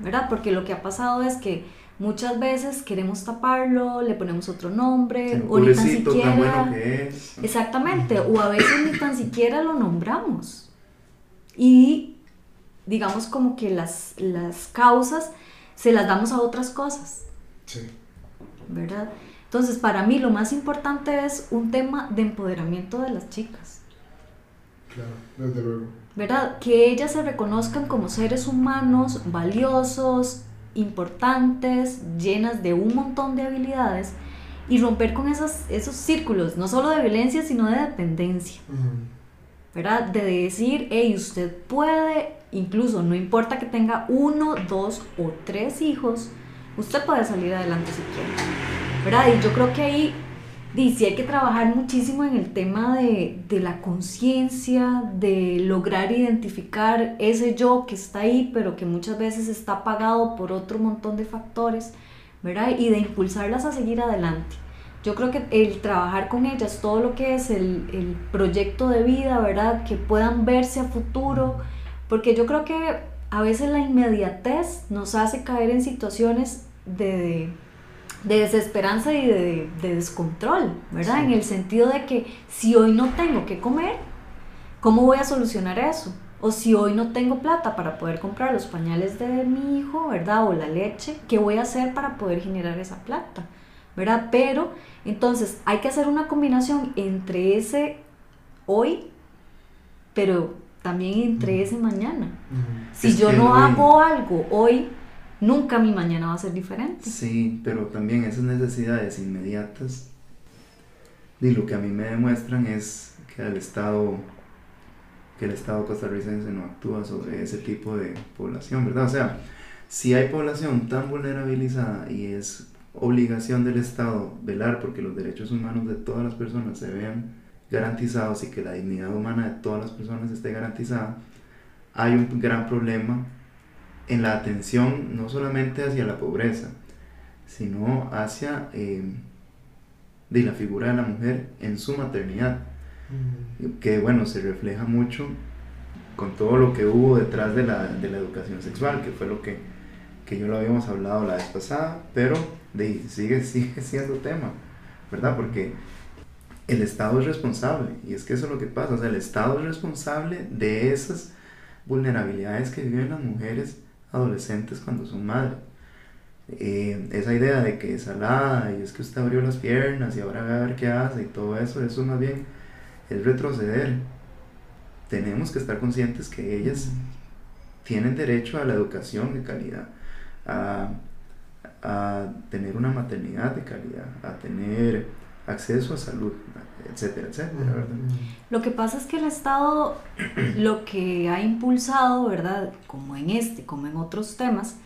¿verdad? Porque lo que ha pasado es que muchas veces queremos taparlo, le ponemos otro nombre, Sí, o ni tan pobrecito, tan siquiera... bueno que es. Exactamente, o a veces ni tan siquiera lo nombramos. Y digamos como que las, las causas se las damos a otras cosas, Sí, ¿verdad? Entonces, para mí lo más importante es un tema de empoderamiento de las chicas, claro, desde luego. ¿verdad? Que ellas se reconozcan como seres humanos valiosos, importantes, llenas de un montón de habilidades y romper con esos, esos círculos, no solo de violencia, sino de dependencia. Ujú. ¿verdad? De decir, hey, usted puede, incluso no importa que tenga uno, dos o tres hijos, usted puede salir adelante si quiere, ¿verdad? Y yo creo que ahí di, sí hay que trabajar muchísimo en el tema de, de la conciencia, de lograr identificar ese yo que está ahí, pero que muchas veces está apagado por otro montón de factores, ¿verdad? Y de impulsarlas a seguir adelante. Yo creo que el trabajar con ellas, todo lo que es el, el proyecto de vida, ¿verdad? Que puedan verse a futuro, porque yo creo que a veces la inmediatez nos hace caer en situaciones de, de desesperanza y de, de descontrol, ¿verdad? Sí. En el sentido de que si hoy no tengo que comer, ¿cómo voy a solucionar eso? O si hoy no tengo plata para poder comprar los pañales de mi hijo, ¿verdad? O la leche, ¿qué voy a hacer para poder generar esa plata? ¿Verdad? Pero entonces hay que hacer una combinación entre ese hoy, pero también entre ese mañana. Si Es yo no hoy- hago algo hoy, nunca mi mañana va a ser diferente. Sí, pero también esas necesidades inmediatas, y lo que a mí me demuestran es que el Estado, que el Estado costarricense no actúa sobre ese tipo de población, ¿verdad? O sea, si hay población tan vulnerabilizada y es obligación del Estado velar porque los derechos humanos de todas las personas se vean garantizados y que la dignidad humana de todas las personas esté garantizada, hay un gran problema en la atención no solamente hacia la pobreza, sino hacia eh, de la figura de la mujer en su maternidad, Ujú. que bueno, se refleja mucho con todo lo que hubo detrás de la, de la educación sexual, que fue lo que, que yo lo habíamos hablado la vez pasada, pero de, sigue, sigue siendo tema, ¿verdad? Porque el Estado es responsable, y es que eso es lo que pasa, o sea, el Estado es responsable de esas vulnerabilidades que viven las mujeres adolescentes cuando son madres. Eh, esa idea de que es salada y es que usted abrió las piernas y ahora va a ver qué hace y todo eso, eso más bien es retroceder. Tenemos que estar conscientes que ellas tienen derecho a la educación de calidad, a, a tener una maternidad de calidad, a tener acceso a salud, etcétera, etcétera, ¿verdad? Lo que pasa es que el Estado lo que ha impulsado, ¿verdad? Como en este, como en otros temas,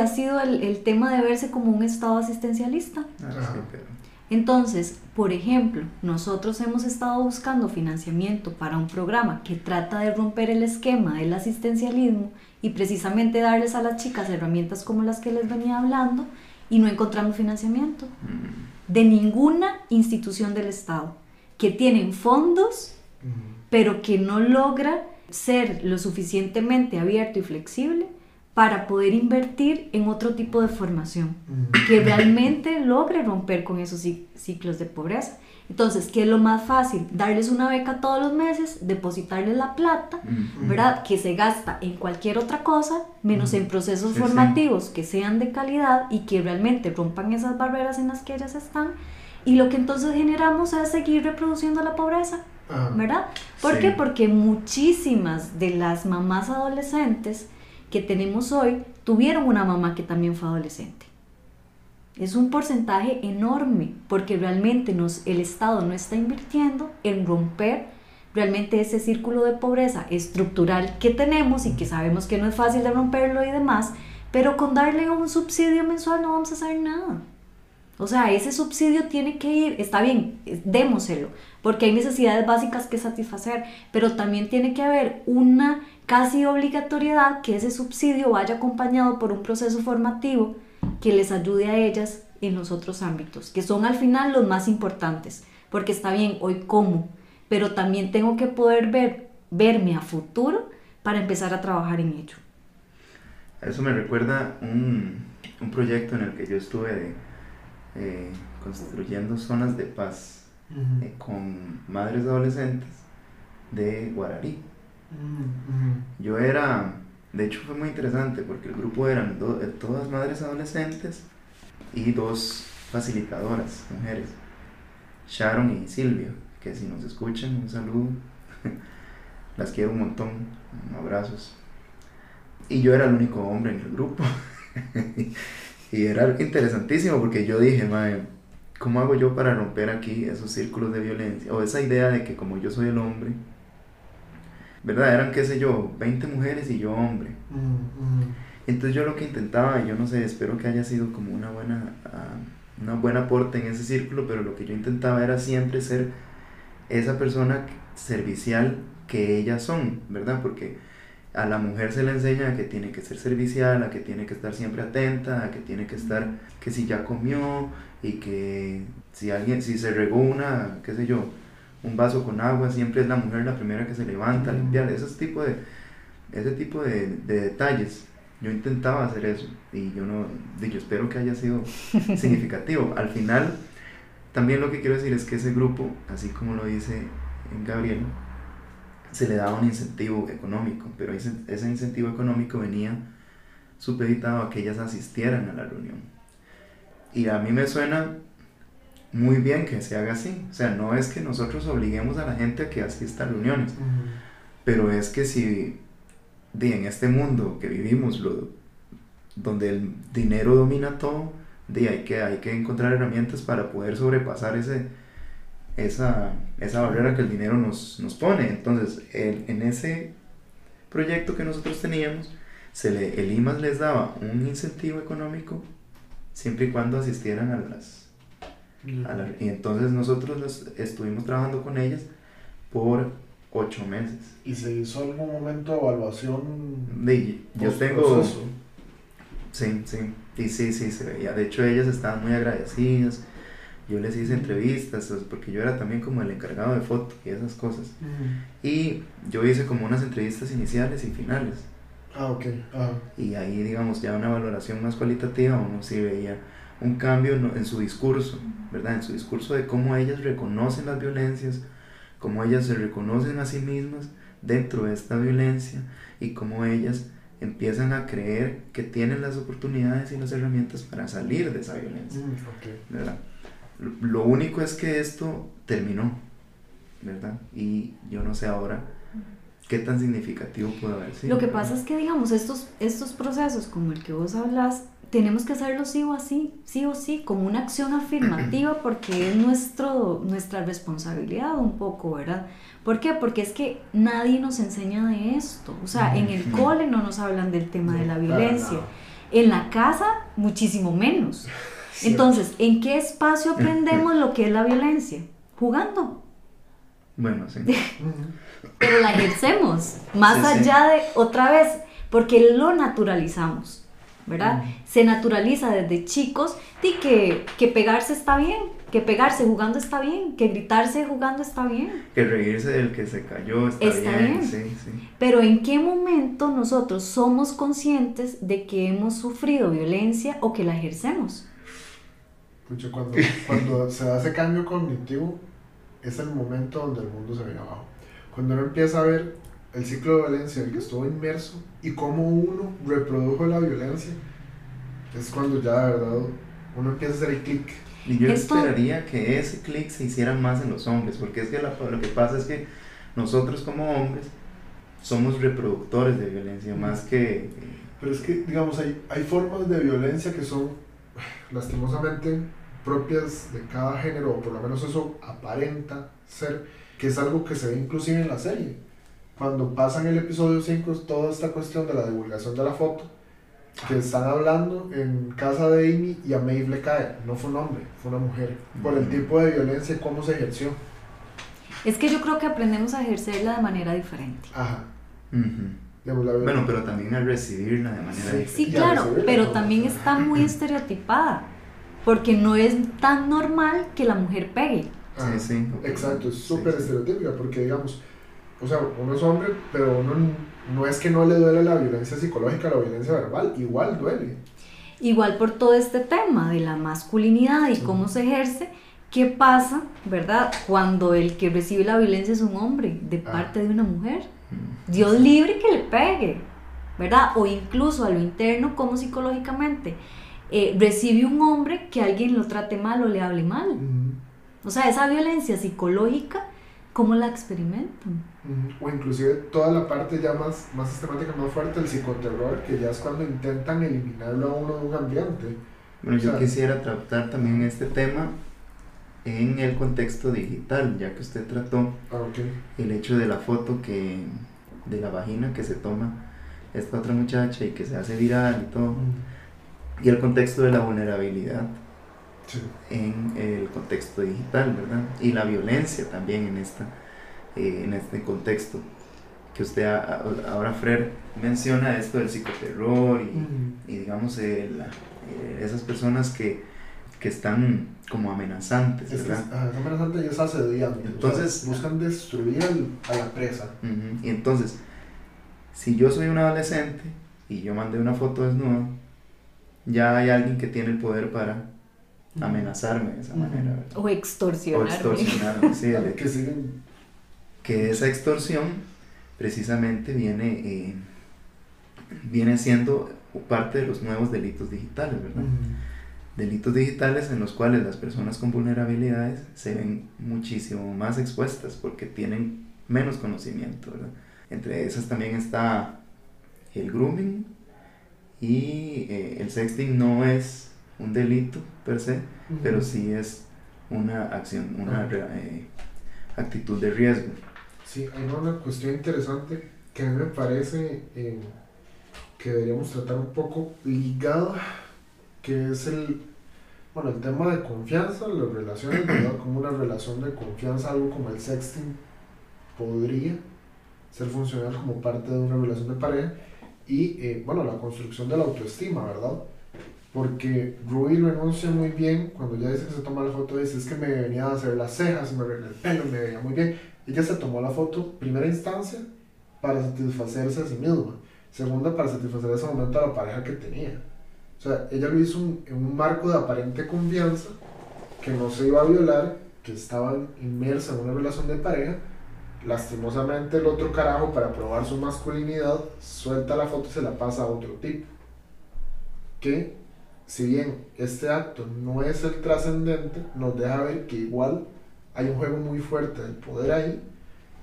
ha sido el, el tema de verse como un Estado asistencialista. Ah, Ajá. sí, pero- Entonces, por ejemplo, nosotros hemos estado buscando financiamiento para un programa que trata de romper el esquema del asistencialismo y precisamente darles a las chicas herramientas como las que les venía hablando y no encontramos financiamiento mm, de ninguna institución del Estado que tienen fondos pero que no logra ser lo suficientemente abierto y flexible para poder invertir en otro tipo de formación que realmente logre romper con esos cic- ciclos de pobreza. Entonces, ¿qué es lo más fácil? Darles una beca todos los meses, depositarles la plata, mm. ¿verdad? Que se gasta en cualquier otra cosa, menos en procesos Sí, sí. formativos que sean de calidad y que realmente rompan esas barreras en las que ellas están. Y lo que entonces generamos es seguir reproduciendo la pobreza. Ajá. ¿verdad? ¿Por Sí. qué? Porque muchísimas de las mamás adolescentes que tenemos hoy tuvieron una mamá que también fue adolescente. Es un porcentaje enorme porque realmente nos, el Estado no está invirtiendo en romper realmente ese círculo de pobreza estructural que tenemos y que sabemos que no es fácil de romperlo y demás, pero con darle un subsidio mensual no vamos a hacer nada. O sea, ese subsidio tiene que ir, está bien, démoselo, porque hay necesidades básicas que satisfacer, pero también tiene que haber una casi obligatoriedad que ese subsidio vaya acompañado por un proceso formativo que les ayude a ellas en los otros ámbitos, que son al final los más importantes, porque está bien, hoy como, pero también tengo que poder ver, verme a futuro para empezar a trabajar en ello. Eso me recuerda un, un proyecto en el que yo estuve eh, construyendo zonas de paz eh, con madres adolescentes de Guararí. Yo era, de hecho fue muy interesante porque el grupo eran eh, todas madres adolescentes y dos facilitadoras, mujeres, Sharon y Silvia, que si nos escuchan, un saludo, las quiero un montón, abrazos. Y yo era el único hombre en el grupo. y era interesantísimo porque yo dije, madre, ¿cómo hago yo para romper aquí esos círculos de violencia? O esa idea de que como yo soy el hombre, ¿verdad? Eran, qué sé yo, 20 mujeres y yo hombre. Entonces yo lo que intentaba, yo no sé, espero que haya sido como una buena, uh, una buena aporte en ese círculo, pero lo que yo intentaba era siempre ser esa persona servicial que ellas son, ¿verdad? Porque a la mujer se le enseña que tiene que ser servicial, a que tiene que estar siempre atenta, a que tiene que estar, que si ya comió y que si alguien, si se regó una, qué sé yo, un vaso con agua, siempre es la mujer la primera que se levanta a limpiar, ese tipo de, ese tipo de, de detalles. Yo intentaba hacer eso y yo no, yo espero que haya sido significativo. Al final, también lo que quiero decir es que ese grupo, así como lo dice Gabriel, se le daba un incentivo económico, pero ese, ese incentivo económico venía supeditado a que ellas asistieran a la reunión. Y a mí me suena muy bien que se haga así. O sea, no es que nosotros obliguemos a la gente a que asista a reuniones, pero es que si en este mundo que vivimos, lo, donde el dinero domina todo, de, hay, que, hay que encontrar herramientas para poder sobrepasar ese, esa, esa barrera que el dinero nos, nos pone. Entonces, en ese proyecto que nosotros teníamos, se le, el IMAS les daba un incentivo económico siempre y cuando asistieran a las... y entonces nosotros estuvimos trabajando con ellas por ocho meses. ¿Y se hizo algún momento de evaluación? De, yo tengo... Sí, sí, y sí, sí, se veía. De hecho, ellas estaban muy agradecidas yo les hice entrevistas, porque yo era también como el encargado de foto y esas cosas. Y yo hice como unas entrevistas iniciales y finales. Ah, ok. Y ahí, digamos, ya una valoración más cualitativa, uno sí veía un cambio en su discurso, ¿verdad? En su discurso de cómo ellas reconocen las violencias, cómo ellas se reconocen a sí mismas dentro de esta violencia y cómo ellas empiezan a creer que tienen las oportunidades y las herramientas para salir de esa violencia, ¿verdad? Lo único es que esto terminó, ¿verdad? Y yo no sé ahora qué tan significativo puede haber sido. Lo que pasa es que, digamos, estos, estos procesos como el que vos hablas, tenemos que hacerlo sí o así, sí o sí, como una acción afirmativa porque es nuestro, nuestra responsabilidad un poco, ¿verdad? ¿Por qué? Porque es que nadie nos enseña de esto. O sea, en el cole no nos hablan del tema de la violencia. En la casa, muchísimo menos. Entonces, ¿en qué espacio aprendemos lo que es la violencia? Jugando. Bueno, sí. Pero la ejercemos, más allá de otra vez, porque lo naturalizamos, ¿verdad? Se naturaliza desde chicos y que, que pegarse está bien, que pegarse jugando está bien, que gritarse jugando está bien. Que reírse del que se cayó está, bien. Sí, sí. Pero ¿en qué momento nosotros somos conscientes de que hemos sufrido violencia o que la ejercemos? cuando, cuando se da ese cambio cognitivo, es el momento donde el mundo se viene abajo. Cuando uno empieza a ver el ciclo de violencia en el que estuvo inmerso y cómo uno reprodujo la violencia, es cuando ya de verdad uno empieza a hacer el clic. Y yo esperaría que ese clic se hiciera más en los hombres, porque es que lo que pasa es que nosotros como hombres somos reproductores de violencia más que... Pero es que, digamos, hay, hay formas de violencia que son lastimosamente propias de cada género, o por lo menos eso aparenta ser, que es algo que se ve inclusive en la serie. Cuando pasan el episodio 5, toda esta cuestión de la divulgación de la foto, que están hablando en casa de Amy y a Maeve le cae, no fue un hombre, fue una mujer, por el tipo de violencia y cómo se ejerció. Es que yo creo que aprendemos a ejercerla de manera diferente. Ajá. Digamos, la Bueno, pero también al recibirla de manera Sí. diferente. Sí, claro, pero también está muy estereotipada, porque no es tan normal que la mujer pegue. Ajá. Sí, sí. Exacto, es Sí, súper sí. estereotípica porque digamos, o sea, uno es hombre, pero uno no es que no le duele la violencia psicológica, la violencia verbal, igual duele. Igual por todo este tema de la masculinidad y cómo se ejerce, ¿qué pasa, verdad? Cuando el que recibe la violencia es un hombre de Ah. parte de una mujer. Mm. Dios libre que le pegue, ¿verdad? O incluso a lo interno, como psicológicamente, eh, recibe un hombre que alguien lo trate mal o le hable mal. O sea, esa violencia psicológica, ¿cómo la experimentan? O inclusive toda la parte ya más, más sistemática, más fuerte, el psicoterror, que ya es cuando intentan eliminarlo a uno de un ambiente. Bueno, yo O sea- quisiera tratar también este tema en el contexto digital, ya que usted trató Ah, ok. el hecho de la foto que de la vagina que se toma esta otra muchacha y que se hace viral y todo, y el contexto de la vulnerabilidad Sí. en el contexto digital, ¿verdad? Y la violencia también en, esta, eh, en este contexto. Que usted a- a- ahora, Fred, menciona esto del psicoterror y, digamos, eh, la- eh, esas personas que, que están como amenazantes, ¿verdad? es, ajá, es amenazante y es asediante. o sea, Entonces- buscan destruir al- a la presa. Ujú, Y entonces, si yo soy un adolescente y yo mandé una foto desnuda, ya hay alguien que tiene el poder para amenazarme de esa manera, ¿verdad? O O extorsionarme. extorsionarme, sí, Que siguen. Que esa extorsión precisamente viene, eh, viene siendo parte de los nuevos delitos digitales, ¿verdad? Delitos digitales en los cuales las personas con vulnerabilidades se ven muchísimo más expuestas porque tienen menos conocimiento, ¿verdad? Entre esas también está el grooming y eh, el sexting no es un delito per se, pero sí es una acción, una eh, actitud de riesgo. Sí, hay una cuestión interesante que a mí me parece eh, que deberíamos tratar un poco ligada, que es el, bueno, el tema de confianza, las relaciones, ¿verdad? Como una relación de confianza, algo como el sexting podría ser funcional como parte de una relación de pareja y, eh, bueno, la construcción de la autoestima, ¿verdad? Porque Ruby lo enuncia muy bien cuando ya dice que se toma la foto, dice es que me venía a hacer las cejas, me arreglé el pelo, me veía muy bien. Ella se tomó la foto, primera instancia, para satisfacerse a sí misma. Segunda, para satisfacer ese momento a la pareja que tenía. O sea, ella lo hizo un- en un marco de aparente confianza, que no se iba a violar, que estaban inmersa en una relación de pareja. Lastimosamente el otro carajo, para probar su masculinidad, suelta la foto y se la pasa a otro tipo. Que, si bien este acto no es el trascendente, nos deja ver que igual hay un juego muy fuerte del poder ahí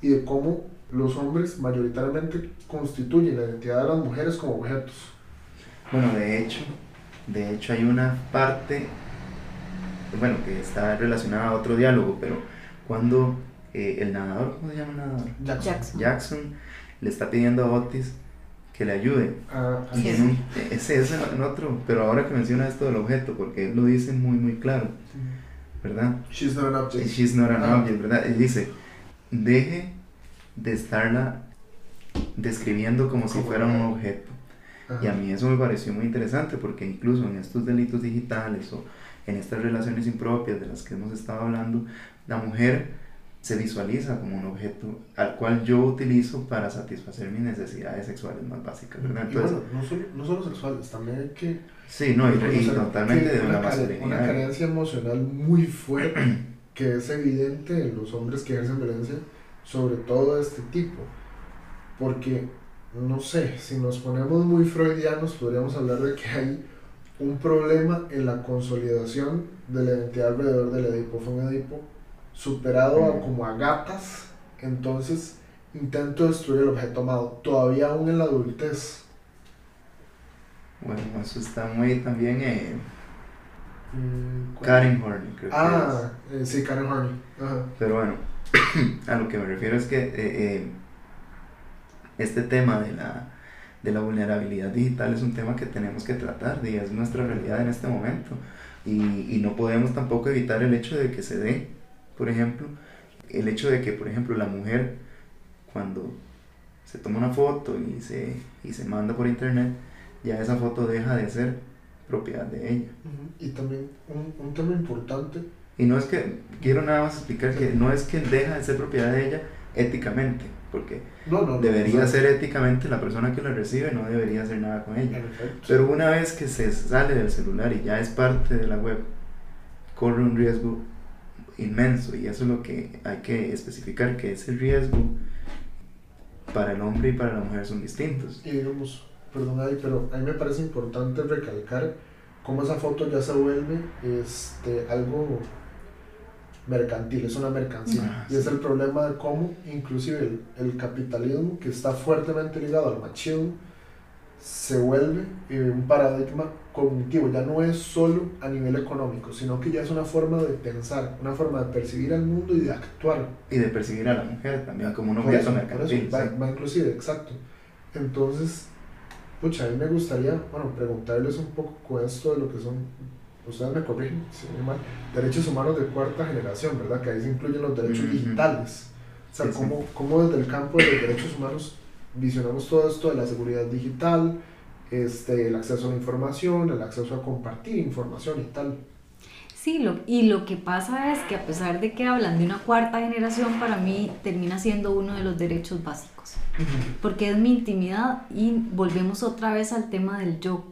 y de cómo los hombres mayoritariamente constituyen la identidad de las mujeres como objetos. Bueno, de hecho, de hecho hay una parte, bueno, que está relacionada a otro diálogo, pero cuando eh, el nadador, ¿cómo se llama el nadador? Jackson. Jackson le está pidiendo a Otis que le ayude. Ah, Y Sí. en un- ese es en otro, pero ahora que menciona esto del objeto, porque él lo dice muy, muy claro, ¿verdad? She's not an object. She's not an Ah. object, ¿verdad? Él dice, deje de estarla describiendo como si fuera un objeto. objeto. Ajá. Y a mí eso me pareció muy interesante porque incluso en estos delitos digitales o en estas relaciones impropias de las que hemos estado hablando, la mujer se visualiza como un objeto al cual yo utilizo para satisfacer mis necesidades sexuales más básicas, ¿verdad? Y Entonces, bueno, no solo, no solo sexuales, también hay que sí, no, y, y totalmente de una masculinidad. una carencia emocional muy fuerte que es evidente en los hombres que ejercen violencia, sobre todo de este tipo. Porque, no sé, si nos ponemos muy freudianos, podríamos hablar de que hay un problema en la consolidación de la identidad alrededor del Edipo. Fue un Edipo superado a, como a gatas, entonces intento destruir el objeto amado, todavía aún en la adultez. Bueno, eso está muy también eh, Mm. Karen Horney, creo que es. Ah, eh, sí, Karen Horney. Ajá. Pero bueno, a lo que me refiero es que eh, eh, este tema de la, de la vulnerabilidad digital es un tema que tenemos que tratar y es nuestra realidad en este momento. Y, y no podemos tampoco evitar el hecho de que se dé, por ejemplo, el hecho de que, por ejemplo, la mujer cuando se toma una foto y se, y se manda por internet, ya esa foto deja de ser propiedad de ella. Y también un, un tema importante, Y no es que, quiero nada más explicar que no es que deja de ser propiedad de ella éticamente, porque no, no, no, debería ser éticamente la persona que la recibe, no debería hacer nada con ella. en efecto. Pero una vez que se sale del celular y ya es parte de la web, corre un riesgo inmenso y eso es lo que hay que especificar, que ese riesgo para el hombre y para la mujer son distintos. Y digamos, perdón ahí, pero a mí me parece importante recalcar cómo esa foto ya se vuelve este, algo mercantil, es una mercancía. Ah, y es sí. el problema de cómo inclusive el, el capitalismo, que está fuertemente ligado al machismo, se vuelve eh, un paradigma cognitivo, ya no es solo a nivel económico, sino que ya es una forma de pensar, una forma de percibir al mundo y de actuar. Y de percibir a la mujer también como un objeto mercantil. va, sí. va inclusive, exacto. Entonces, pucha, a mí me gustaría, bueno, preguntarles un poco con esto de lo que son, ustedes me corrigen si estoy mal, derechos humanos de cuarta generación, ¿verdad? Que ahí se incluyen los derechos digitales. O sea, Sí, sí. cómo, cómo desde el campo de los derechos humanos visionamos todo esto de la seguridad digital, este, el acceso a la información, el acceso a compartir información y tal. Sí, lo, y lo que pasa es que a pesar de que hablan de una cuarta generación, para mí termina siendo uno de los derechos básicos, porque es mi intimidad y volvemos otra vez al tema del yo.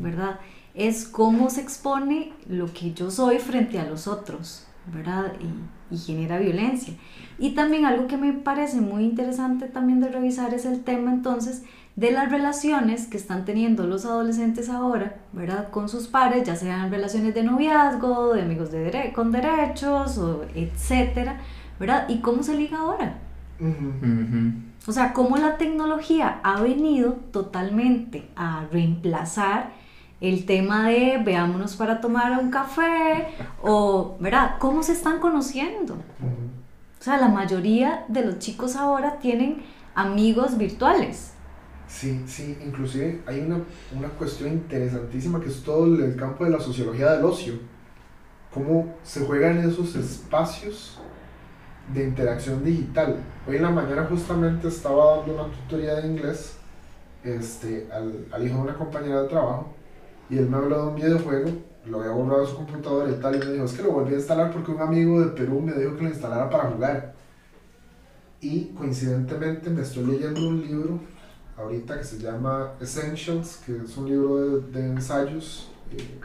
¿verdad? Es cómo se expone lo que yo soy frente a los otros, ¿verdad? Y, y genera violencia. Y también algo que me parece muy interesante también de revisar es el tema entonces de las relaciones que están teniendo los adolescentes ahora, ¿verdad? Con sus pares, ya sean relaciones de noviazgo, de amigos de dere- con derechos, o etcétera, ¿verdad? Y cómo se liga ahora. Ujú. O sea, cómo la tecnología ha venido totalmente a reemplazar el tema de veámonos para tomar un café o, ¿verdad? ¿Cómo se están conociendo? O sea, la mayoría de los chicos ahora tienen amigos virtuales. Sí, sí, inclusive hay una, una cuestión interesantísima que es todo el, campo de la sociología del ocio. Cómo se juegan esos espacios de interacción digital. Hoy en la mañana justamente estaba dando una tutoría de inglés este, al, al hijo de una compañera de trabajo y él me habló de un videojuego, lo había borrado de su computadora y tal, y me dijo, es que lo volví a instalar porque un amigo de Perú me dijo que lo instalara para jugar. Y coincidentemente me estoy leyendo un libro ahorita que se llama Essentials, que es un libro de, de ensayos, eh,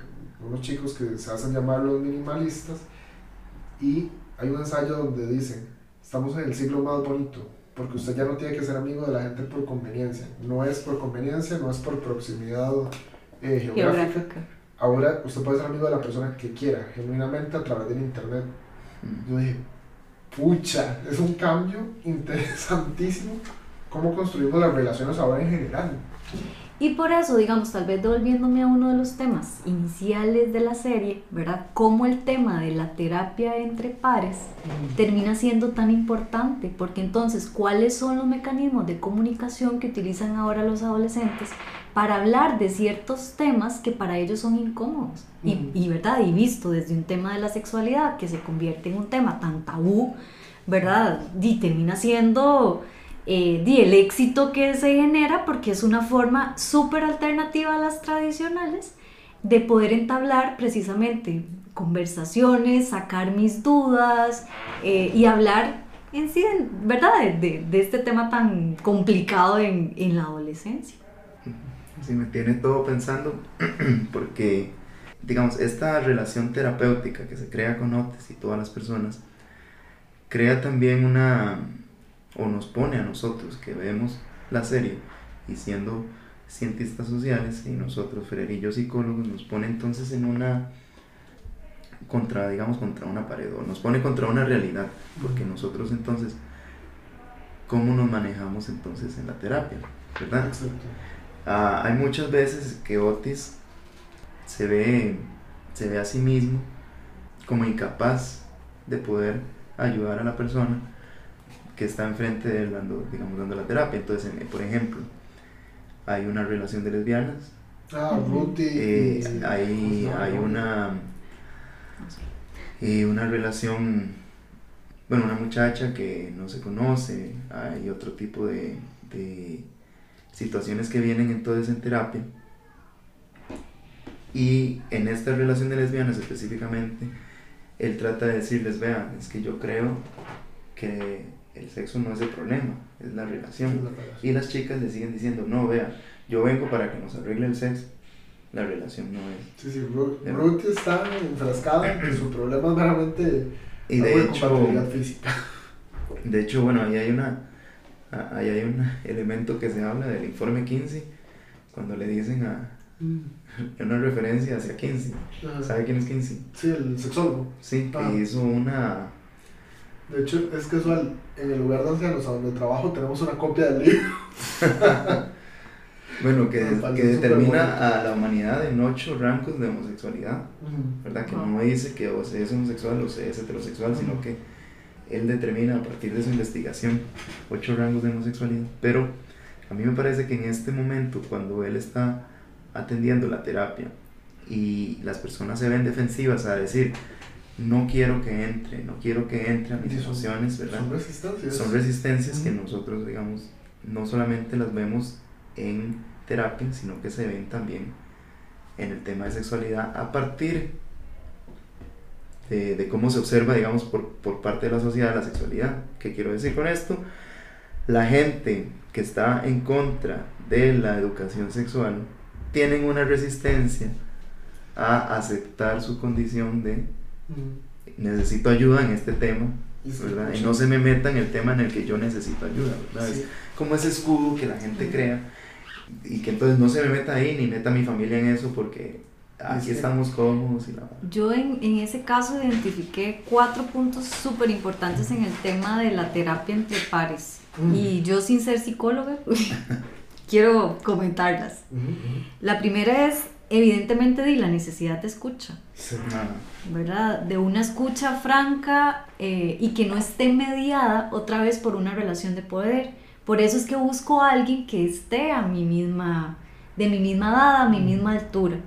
unos chicos que se hacen llamar los minimalistas, y hay un ensayo donde dicen, estamos en el siglo más bonito, porque usted ya no tiene que ser amigo de la gente por conveniencia, no es por conveniencia, no es por proximidad eh, geográfica, Geográfica. ahora usted puede ser amigo de la persona que quiera, genuinamente a través del internet. Mm. Yo dije, pucha, es un cambio interesantísimo cómo construimos las relaciones ahora en general. Y por eso, digamos, tal vez devolviéndome a uno de los temas iniciales de la serie, ¿verdad? Cómo el tema de la terapia entre pares termina siendo tan importante, porque entonces, ¿cuáles son los mecanismos de comunicación que utilizan ahora los adolescentes para hablar de ciertos temas que para ellos son incómodos? Y, y, ¿verdad? Y visto desde un tema de la sexualidad que se convierte en un tema tan tabú, ¿verdad? Y termina siendo eh, di, el éxito que se genera porque es una forma súper alternativa a las tradicionales de poder entablar precisamente conversaciones, sacar mis dudas eh, y hablar en sí, ¿verdad? De, de- de este tema tan complicado en, en la adolescencia. Sí, me tiene todo pensando porque, digamos, esta relación terapéutica que se crea con Otis y todas las personas, crea también una, o nos pone a nosotros que vemos la serie y siendo cientistas sociales y nosotros, Fer y yo psicólogos, nos pone entonces en una, contra, digamos, contra una pared, o nos pone contra una realidad, porque nosotros entonces, ¿cómo nos manejamos entonces en la terapia? ¿Verdad? Exacto. Ah, hay muchas veces que Otis se ve, se ve a sí mismo como incapaz de poder ayudar a la persona que está enfrente de él dando, digamos, dando la terapia. Entonces, por ejemplo, hay una relación de lesbianas, Ah, Ruti. eh, hay, ¿cómo se hay una, eh, una relación, bueno, una muchacha que no se conoce, hay otro tipo de, de situaciones que vienen entonces en terapia. Y en esta relación de lesbianas específicamente, él trata de decirles, vean, es que yo creo que el sexo no es el problema, es la relación. Y las chicas le siguen diciendo, no, vea, yo vengo para que nos arregle el sexo, la relación no es. Sí, sí, Ya. Ruti está enfrascada en que su problema es meramente Y de hecho, física. de hecho, bueno, ahí hay una, ahí hay un elemento que se habla del informe 15, cuando le dicen a una referencia hacia 15. Ajá. ¿Sabe quién es 15? Sí, el sexólogo. Sí, Ah. que hizo una, De hecho, es casual, en el lugar de ancianos a donde trabajo tenemos una copia del libro. bueno, que, que determina a la humanidad en ocho rangos de homosexualidad. ¿verdad? Que Ah. no dice que o se es homosexual o se es heterosexual, sino que él determina a partir de su investigación ocho rangos de homosexualidad. Pero a mí me parece que en este momento, cuando él está atendiendo la terapia y las personas se ven defensivas a decir, no quiero que entre, no quiero que entre a mis situaciones, ¿verdad? Son resistencias. Son resistencias que nosotros, digamos, no solamente las vemos en terapia, sino que se ven también en el tema de sexualidad a partir de, de cómo se observa, digamos, por, por parte de la sociedad la sexualidad. ¿Qué quiero decir con esto? La gente que está en contra de la educación sexual tienen una resistencia a aceptar su condición de Necesito ayuda en este tema Y ¿verdad? Y no se me meta en el tema en el que yo necesito ayuda, ¿verdad? Sí. Es como ese escudo que la gente crea y que entonces no se me meta ahí ni meta a mi familia en eso porque aquí Sí. estamos cómodos y la... Yo en, en ese caso identifiqué cuatro puntos súper importantes en el tema de la terapia entre pares. Mm. Y yo sin ser psicóloga, quiero comentarlas. Ujú, ujú. La primera es, evidentemente, de la necesidad de escucha. Sí. ¿verdad? De una escucha franca eh, y que no esté mediada otra vez por una relación de poder. Por eso es que busco a alguien que esté a mi misma, de mi misma edad, a mi misma altura.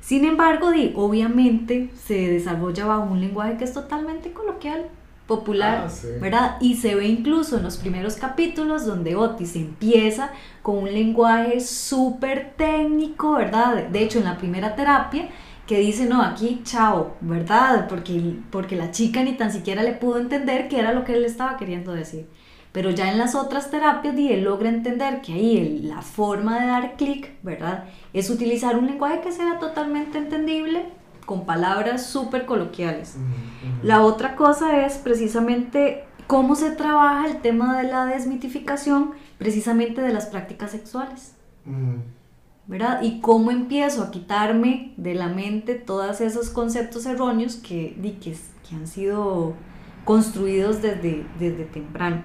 Sin embargo, di, obviamente se desarrolla bajo un lenguaje que es totalmente coloquial, popular, Ah, sí. ¿verdad? Y se ve incluso en los primeros capítulos donde Otis empieza con un lenguaje súper técnico, ¿verdad? De- hecho, en la primera terapia, que dice, no, aquí chao, ¿verdad? Porque, porque la chica ni tan siquiera le pudo entender qué era lo que él estaba queriendo decir. Pero ya en las otras terapias, él logra entender que ahí el- la forma de dar clic, ¿verdad? Es utilizar un lenguaje que sea totalmente entendible con palabras súper coloquiales. Ujú, ujú. La otra cosa es precisamente cómo se trabaja el tema de la desmitificación precisamente de las prácticas sexuales, Ujú. ¿verdad? Y cómo empiezo a quitarme de la mente todos esos conceptos erróneos que, que, que han sido construidos desde, desde temprano.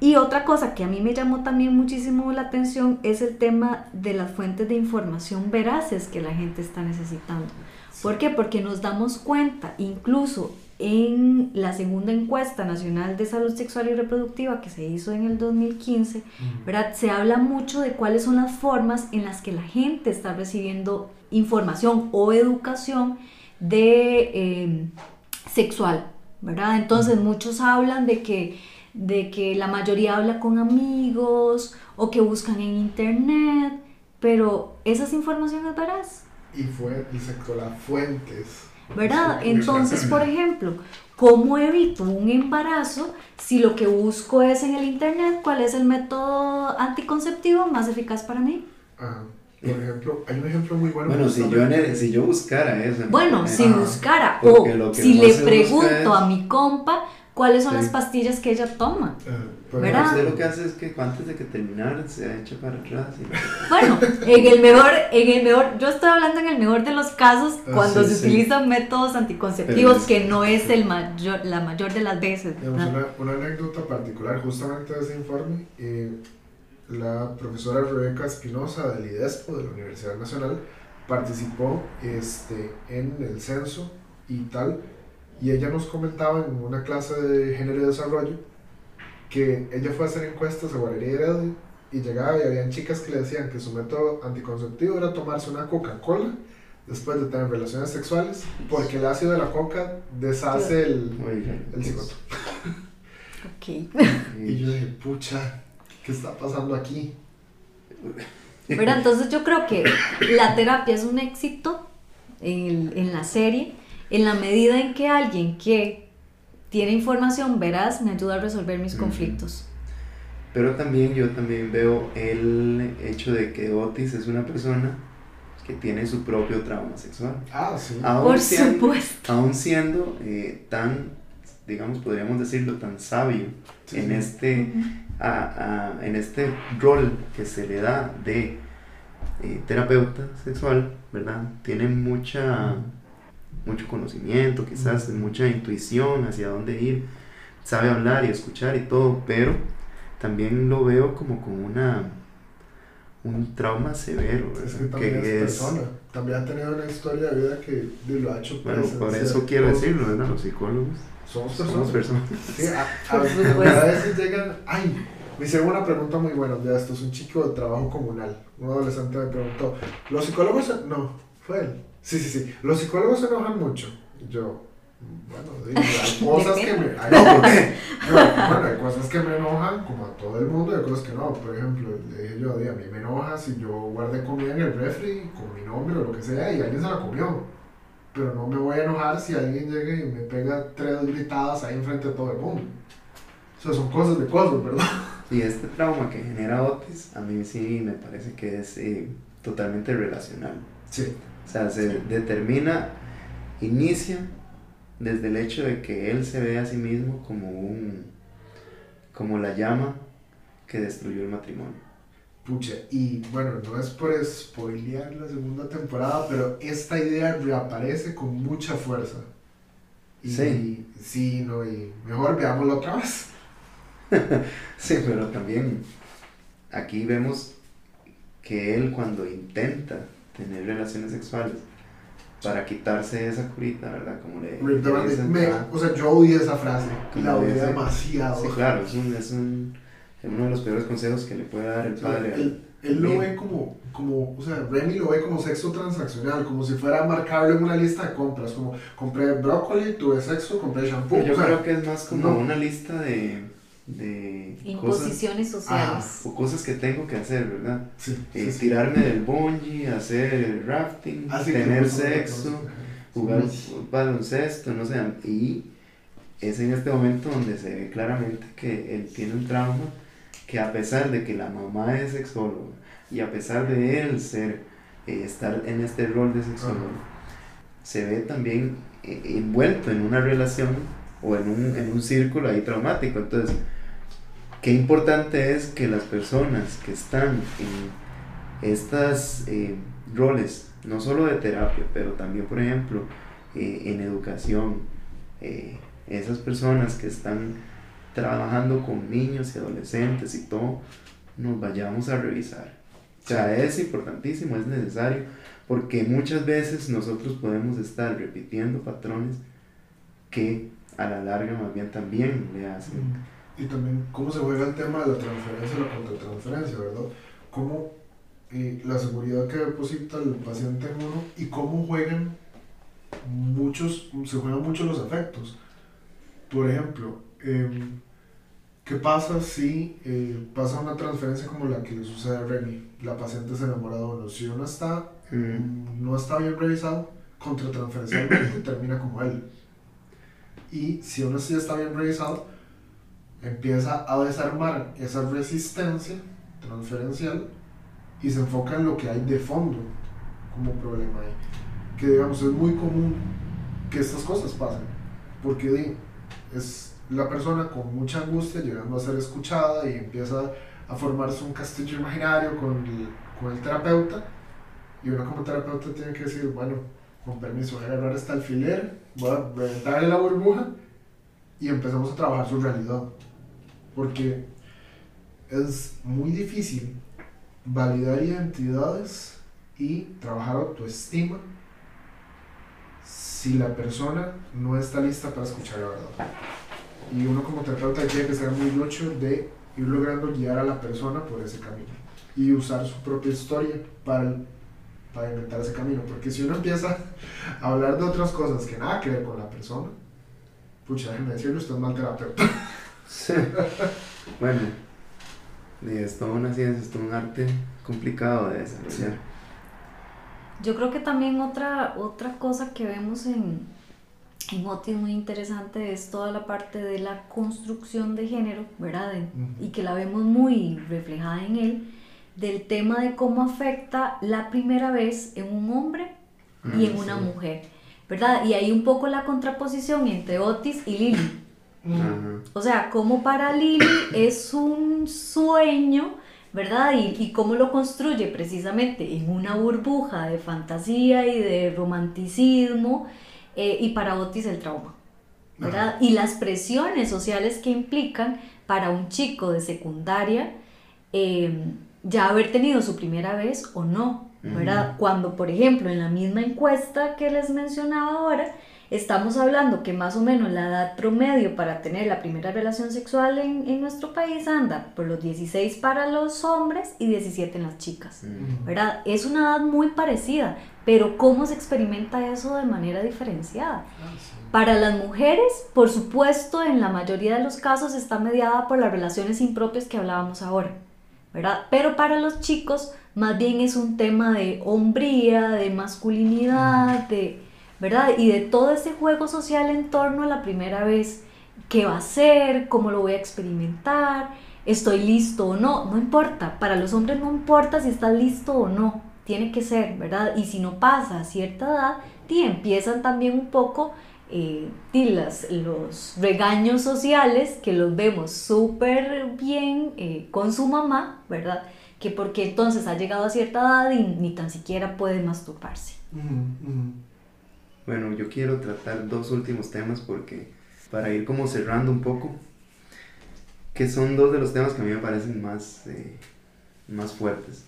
Y otra cosa que a mí me llamó también muchísimo la atención es el tema de las fuentes de información veraces que la gente está necesitando. ¿Por qué? Porque nos damos cuenta, incluso en la segunda encuesta nacional de salud sexual y reproductiva que se hizo en el 2015, ¿verdad? Se habla mucho de cuáles son las formas en las que la gente está recibiendo información o educación de eh, sexual, ¿verdad? Entonces muchos hablan de que, de que la mayoría habla con amigos o que buscan en internet, pero esas informaciones veraz. Y fue, y sacó las fuentes. ¿verdad? Entonces, por ejemplo, ¿cómo evito un embarazo si lo que busco es en el internet cuál es el método anticonceptivo más eficaz para mí? Ajá. Por ejemplo, hay un ejemplo muy bueno. Bueno, si yo, justamente- ne- si yo buscara eso... en Bueno, si buscara o si le pregunto es- a mi compa cuáles son Sí. las pastillas que ella toma. Por ¿Verdad? Usted lo que hace es que antes de que terminar se ha hecho para atrás y... Bueno, en el mejor, en el mejor, yo estoy hablando en el mejor de los casos Ah, cuando sí, se sí. utilizan métodos anticonceptivos es- que no es el mayor, la mayor de las veces. Digamos, una, una anécdota particular justamente de ese informe, eh, la profesora Rebeca Espinosa del IDESPO, de la Universidad Nacional, participó este, en el censo y tal, y ella nos comentaba en una clase de género y desarrollo que ella fue a hacer encuestas a Heredia y llegaba y habían chicas que le decían que su método anticonceptivo era tomarse una Coca-Cola después de tener relaciones sexuales porque el ácido de la coca deshace el, el pues, cigoto. Ok. Y yo dije, pucha, ¿qué está pasando aquí? Pero entonces yo creo que la terapia es un éxito en, el- en la serie en la medida en que alguien que tiene información veraz me ayuda a resolver mis conflictos. Pero también yo también veo el hecho de que Otis es una persona que tiene su propio trauma sexual. Ah, sí. Aún Por siendo, supuesto. aún siendo eh, tan, digamos, podríamos decirlo, tan sabio Sí, en, sí. este, a- a- en este rol que se le da de eh, terapeuta sexual, ¿verdad? Tiene mucha, mucho conocimiento, quizás mucha intuición hacia dónde ir, sabe hablar y escuchar y todo, pero también lo veo como con una un trauma severo, Es que también es, es- persona. También ha tenido una historia de vida que lo ha hecho bueno, por eso quiero decirlo, ¿verdad? Los psicólogos Somos somos personas. personas. Sí, a, a veces, supuesto. a veces llegan, ay, me hicieron una pregunta muy buena de esto, es un chico de trabajo comunal, un adolescente me preguntó, ¿los psicólogos, se-" no, fue él, sí, sí, sí, los psicólogos se enojan mucho, yo, bueno, digo, hay cosas que me, hay, No, ¿por qué? no, bueno, hay cosas que me enojan como a todo el mundo y hay cosas que no, por ejemplo, le dije yo, "Di, a mí me enoja si yo guardé comida en el refri con mi nombre o lo que sea y alguien se la comió, pero no me voy a enojar si alguien llega y me pega tres gritadas ahí enfrente de todo el mundo. O sea, son cosas de cosas, ¿verdad? Y este trauma que genera Otis, a mí sí me parece que es eh, totalmente relacional. Sí. O sea, se determina, inicia desde el hecho de que él se ve a sí mismo como un, como la llama que destruyó el matrimonio. Pucha, y bueno, no es por spoilear la segunda temporada, pero esta idea reaparece con mucha fuerza. Y, Sí. Sí, no, y mejor veámoslo otra vez. Sí, pero también aquí vemos que él cuando intenta tener relaciones sexuales para quitarse esa curita, ¿verdad? Como le, Me- o sea, yo odié esa frase. La odié demasiado. Sí, claro, es, un, es un- uno de los peores consejos que le puede dar el padre. él, él lo ve como, como, o sea, Remy lo ve como sexo transaccional, como si fuera a marcarlo en una lista de compras, como compré brócoli, tuve sexo, compré shampoo. Pero yo o sea, creo que es más como no. una lista de, de cosas, Imposiciones sociales. o cosas que tengo que hacer, ¿verdad? sí, Eh, sí, sí. tirarme del bungee, hacer el rafting, Así que tener sexo, cosas. jugar Sí. baloncesto, no sé. Y es en este momento donde se ve claramente que él tiene un trauma que a pesar de que la mamá es sexóloga y a pesar de él ser, eh, estar en este rol de sexólogo, se ve también eh, envuelto en una relación o en un, en un círculo ahí traumático. Entonces, qué importante es que las personas que están en estos roles, no solo de terapia, pero también, por ejemplo, eh, en educación, eh, esas personas que están trabajando con niños y adolescentes y todo, nos vayamos a revisar. O sea, es importantísimo, es necesario, porque muchas veces nosotros podemos estar repitiendo patrones que a la larga más bien también le hacen. Y también cómo se juega el tema de la transferencia y la contratransferencia, ¿verdad? Cómo eh, la seguridad que deposita el paciente en uno y cómo juegan muchos, se juegan mucho los efectos. Por ejemplo, em, ¿qué pasa si eh, pasa una transferencia como la que le sucede a Remy? La paciente se enamora de uno. Si uno está, Mm, mm, no está bien revisado, contratransferencialmente termina como él. Y si uno sí está bien revisado, empieza a desarmar esa resistencia transferencial y se enfoca en lo que hay de fondo como problema ahí. Que digamos es muy común que estas cosas pasen, porque es la persona con mucha angustia llegando a ser escuchada y empieza a formarse un castillo imaginario con el, con el terapeuta y uno como terapeuta tiene que decir, bueno, con permiso, voy a agarrar este alfiler, voy a reventarle la burbuja y empezamos a trabajar su realidad. Porque es muy difícil validar identidades y trabajar autoestima si la persona no está lista para escuchar la verdad. Y uno como terapeuta tiene que ser muy mucho de ir logrando guiar a la persona por ese camino y usar su propia historia para, para inventar ese camino. Porque si uno empieza a hablar de otras cosas que nada que ver con la persona, pucha, déjenme decirlo, usted es mal terapeuta. bueno, y es toda una ciencia, es todo un arte complicado de desarrollar. Yo creo que también otra, otra cosa que vemos en, en Otis muy interesante es toda la parte de la construcción de género, ¿verdad? Y que la vemos muy reflejada en él, del tema de cómo afecta la primera vez en un hombre y en una mujer, ¿verdad? Y hay un poco la contraposición entre Otis y Lily. O sea, como para Lily es un sueño, ¿verdad? Y, y, cómo lo construye precisamente en una burbuja de fantasía y de romanticismo, eh, y para Otis el trauma, ¿verdad? Y las presiones sociales que implican para un chico de secundaria eh, ya haber tenido su primera vez o no, ¿verdad? Cuando, por ejemplo, en la misma encuesta que les mencionaba ahora, Estamos hablando que más o menos la edad promedio para tener la primera relación sexual en, en nuestro país anda por los 16 para los hombres y 17 en las chicas, ¿verdad? Es una edad muy parecida, pero ¿cómo se experimenta eso de manera diferenciada? Ah, para las mujeres, por supuesto, en la mayoría de los casos está mediada por las relaciones impropias que hablábamos ahora, ¿verdad? Pero para los chicos, más bien es un tema de hombría, de masculinidad, de ¿verdad? Y de todo ese juego social en torno a la primera vez, ¿qué va a ser? ¿Cómo lo voy a experimentar? ¿Estoy listo o no? No importa, para los hombres no importa si estás listo o no, tiene que ser, ¿verdad? Y si no pasa a cierta edad, empiezan también un poco eh, los regaños sociales que los vemos súper bien eh, con su mamá, ¿verdad? Que porque entonces ha llegado a cierta edad y ni tan siquiera puede masturbarse. Bueno, yo quiero tratar dos últimos temas porque para ir como cerrando un poco, que son dos de los temas que a mí me parecen más, eh, más fuertes.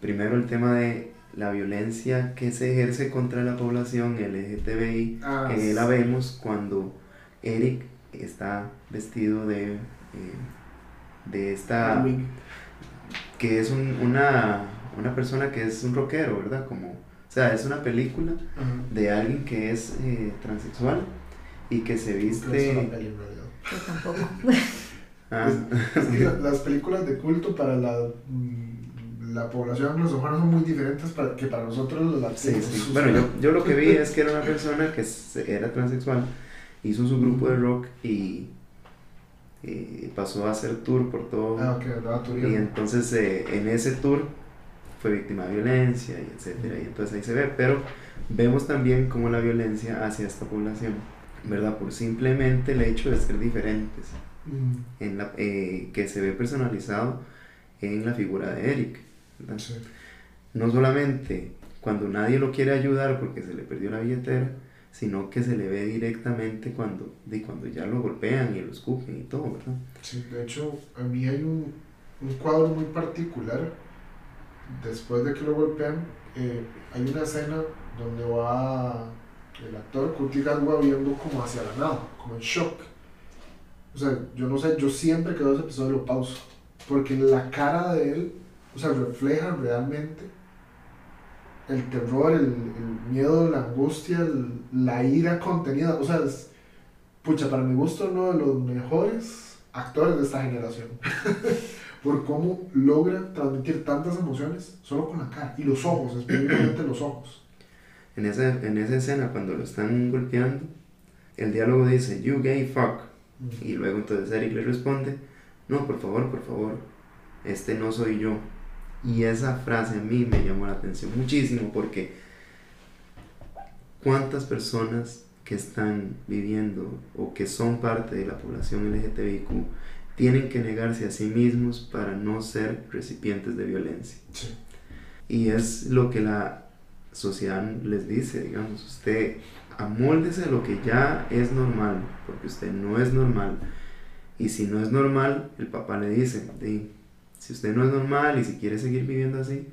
Primero el tema de la violencia que se ejerce contra la población LGTBI, ah, que la vemos cuando Eric está vestido de, eh, de esta... que es una, una persona que es un rockero, ¿verdad? Como o sea, es una película de alguien que es eh, transexual y que se viste... No es una peli realidad. Yo tampoco. ah. las películas de culto para la, mm, la población anglosajona son muy diferentes para, que para nosotros los latinos. Sí, sí. Bueno, yo, yo lo que vi es que era una persona que era transexual, hizo su grupo de rock y pasó a hacer tour por todo. Ah, ok, Y entonces eh, en ese tour fue víctima de violencia y etcétera, y entonces ahí se ve, pero vemos también cómo la violencia hacia esta población, ¿verdad? Por simplemente el hecho de ser diferentes, mm. en la, eh, que se ve personalizado en la figura de Eric, No solamente cuando nadie lo quiere ayudar porque se le perdió la billetera, sino que se le ve directamente cuando, de cuando ya lo golpean y lo escupen y todo, ¿verdad? Sí, de hecho, a mí hay un, un cuadro muy particular después de que lo golpean, eh, hay una escena donde va el actor Curtis Gatwa viendo como hacia la nada, como en shock. O sea, yo no sé, yo siempre que veo ese episodio lo pauso, porque la cara de él, o sea, refleja realmente el terror, el, miedo, la angustia, la ira contenida. O sea, es, pucha, para mi gusto, uno de los mejores actores de esta generación. por cómo logra transmitir tantas emociones solo con la cara y los ojos, especialmente los ojos. En esa, en esa escena, cuando lo están golpeando, el diálogo dice, You gay fuck. Y luego entonces Eric le responde, No, por favor, por favor, este no soy yo. Y esa frase a mí me llamó la atención muchísimo porque cuántas personas que están viviendo o que son parte de la población LGTBIQ tienen que negarse a sí mismos para no ser recipientes de violencia. Y es lo que la sociedad les dice, digamos, usted amóldese a lo que ya es normal, porque usted no es normal. Y si no es normal, el papá le dice, si usted no es normal y si quiere seguir viviendo así,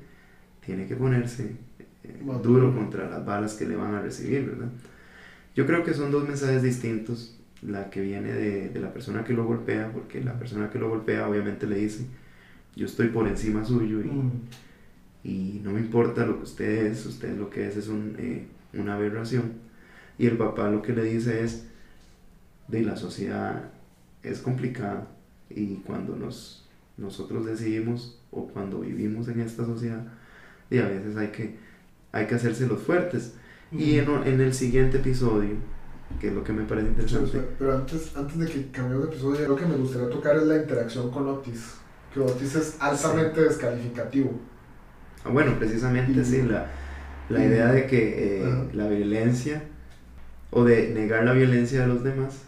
tiene que ponerse eh, duro. contra las balas que le van a recibir, ¿verdad? Yo creo que son dos mensajes distintos, la que viene de, de la persona que lo golpea, porque la persona que lo golpea obviamente le dice, yo estoy por encima suyo y, Mm, y no me importa lo que usted es, usted lo que es es un, eh, una aberración. Y el papá lo que le dice es, de la sociedad es complicada y cuando nos, nosotros decidimos o cuando vivimos en esta sociedad, y a veces hay que, hay que hacerse los fuertes. Y en, en el siguiente episodio, que es lo que me parece interesante, pero- Pero antes, antes de que cambiemos de episodio, lo que me gustaría tocar es la interacción con Otis. Que Otis es altamente descalificativo. Ah, bueno, precisamente Y- sí, la, la y- idea de que eh, la violencia o de negar la violencia de los demás.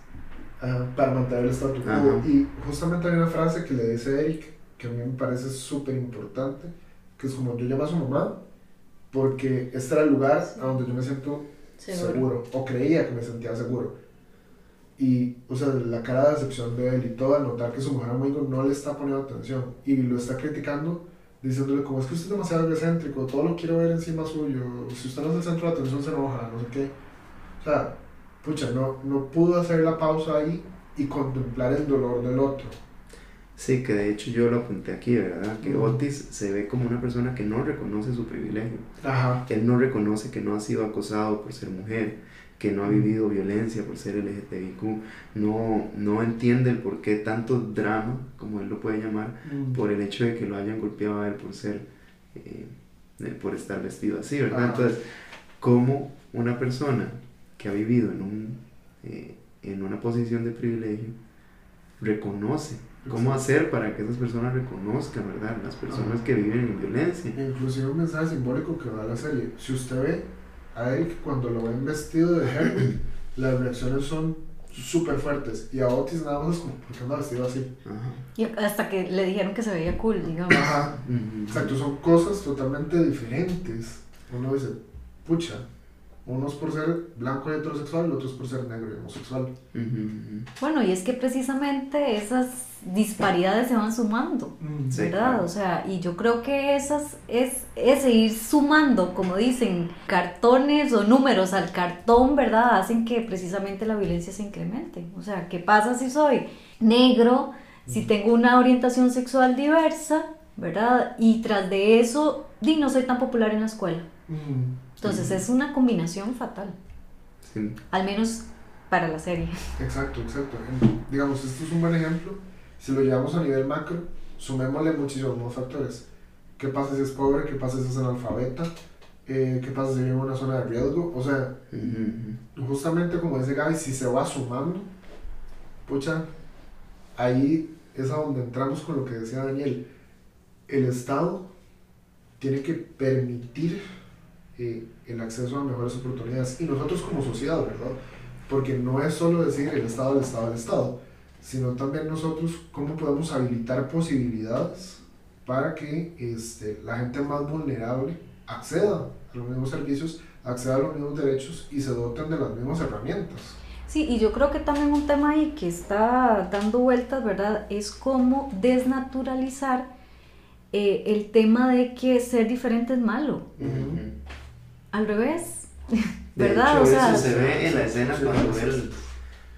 ah, para mantener el statu quo. Y justamente hay una frase que le dice Eric, que a mí me parece súper importante, que es como yo llamo a su mamá, porque este era el lugar a donde yo me siento seguro. o creía que me sentía seguro. Y, o sea, la cara de decepción de él y todo al notar que su mujer amigo no le está poniendo atención y lo está criticando, diciéndole como es que usted es demasiado egocéntrico, todo lo quiero ver encima suyo, si usted no es el centro de atención se enoja, no sé qué. O sea, pucha, no, no pudo hacer la pausa ahí y contemplar el dolor del otro. Sí, que de hecho yo lo apunté aquí, ¿verdad? Que. Otis se ve como una persona que no reconoce su privilegio. Ajá. Él no reconoce que no ha sido acosado por ser mujer, que no ha vivido violencia por ser LGTBIQ, no, no entiende el por qué tanto drama, como él lo puede llamar, por el hecho de que lo hayan golpeado a él por ser, eh, eh, por estar vestido así, ¿verdad? Ajá. Entonces, como una persona que ha vivido en, un, eh, en una posición de privilegio reconoce cómo hacer para que esas personas reconozcan, ¿verdad? Las personas Ajá. que viven en violencia. Inclusive un mensaje simbólico que da la serie. Si usted ve a Eric cuando lo ven vestido de Hermit, las reacciones son súper fuertes. Y a Otis nada más es como, ¿por qué anda vestido así? Ajá. Y hasta que le dijeron que se veía cool, digamos. Ajá. Exacto, son cosas totalmente diferentes. Uno dice, pucha, uno es por ser blanco y heterosexual, el otro es por ser negro y homosexual. Bueno, y es que precisamente esas disparidades se van sumando. Sí, ¿verdad? claro. O sea, y yo creo que esas es, es ir sumando, como dicen, cartones o números al cartón, ¿verdad? Hacen que precisamente la violencia se incremente. O sea, ¿qué pasa si soy negro, si tengo una orientación sexual diversa, ¿verdad? Y tras de eso, di, no soy tan popular en la escuela. Entonces es una combinación fatal, Sí. al menos para la serie. Exacto, exacto. Digamos, esto es un buen ejemplo. Si lo llevamos a nivel macro, sumémosle muchísimos factores. ¿Qué pasa si es pobre? ¿Qué pasa si es analfabeta? Eh, ¿Qué pasa si vive en una zona de riesgo? O sea, Ujú, ujú. justamente como dice Gaby, si se va sumando, pucha, ahí es a donde entramos con lo que decía Daniel. El Estado tiene que permitir eh, el acceso a mejores oportunidades y nosotros como sociedad, ¿verdad? Porque no es solo decir el Estado, el Estado, el Estado, sino también nosotros cómo podemos habilitar posibilidades para que este, la gente más vulnerable acceda a los mismos servicios, acceda a los mismos derechos y se doten de las mismas herramientas. Sí, y yo creo que también un tema ahí que está dando vueltas, ¿verdad? Es cómo desnaturalizar eh, el tema de que ser diferente es malo. Al revés, De ¿verdad? hecho, o sea, eso se ve en la escena cuando sí. él,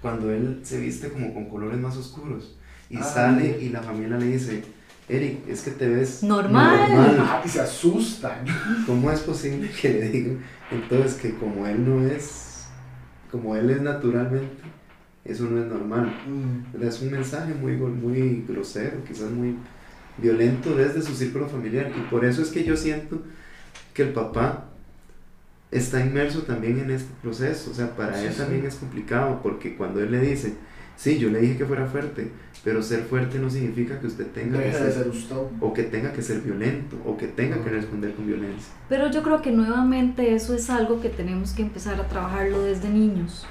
cuando él se viste como con colores más oscuros y Ah. sale y la familia le dice, Eric, es que te ves Normal". Ah, y se asustan. ¿Cómo es posible que le digan entonces que como él no es, como él es naturalmente, eso no es normal? Mm, Es un mensaje muy, muy grosero, quizás muy violento desde su círculo familiar. Y por eso es que yo siento que el papá está inmerso también en este proceso. O sea, para Sí, él sí. también es complicado porque cuando él le dice, sí, yo le dije que fuera fuerte, pero ser fuerte no significa que usted tenga que Deja de ser, ser usted. o que tenga que ser violento, o que tenga que Ujú. responder con violencia. pero yo creo que nuevamente eso es algo que tenemos que empezar a trabajarlo desde niños.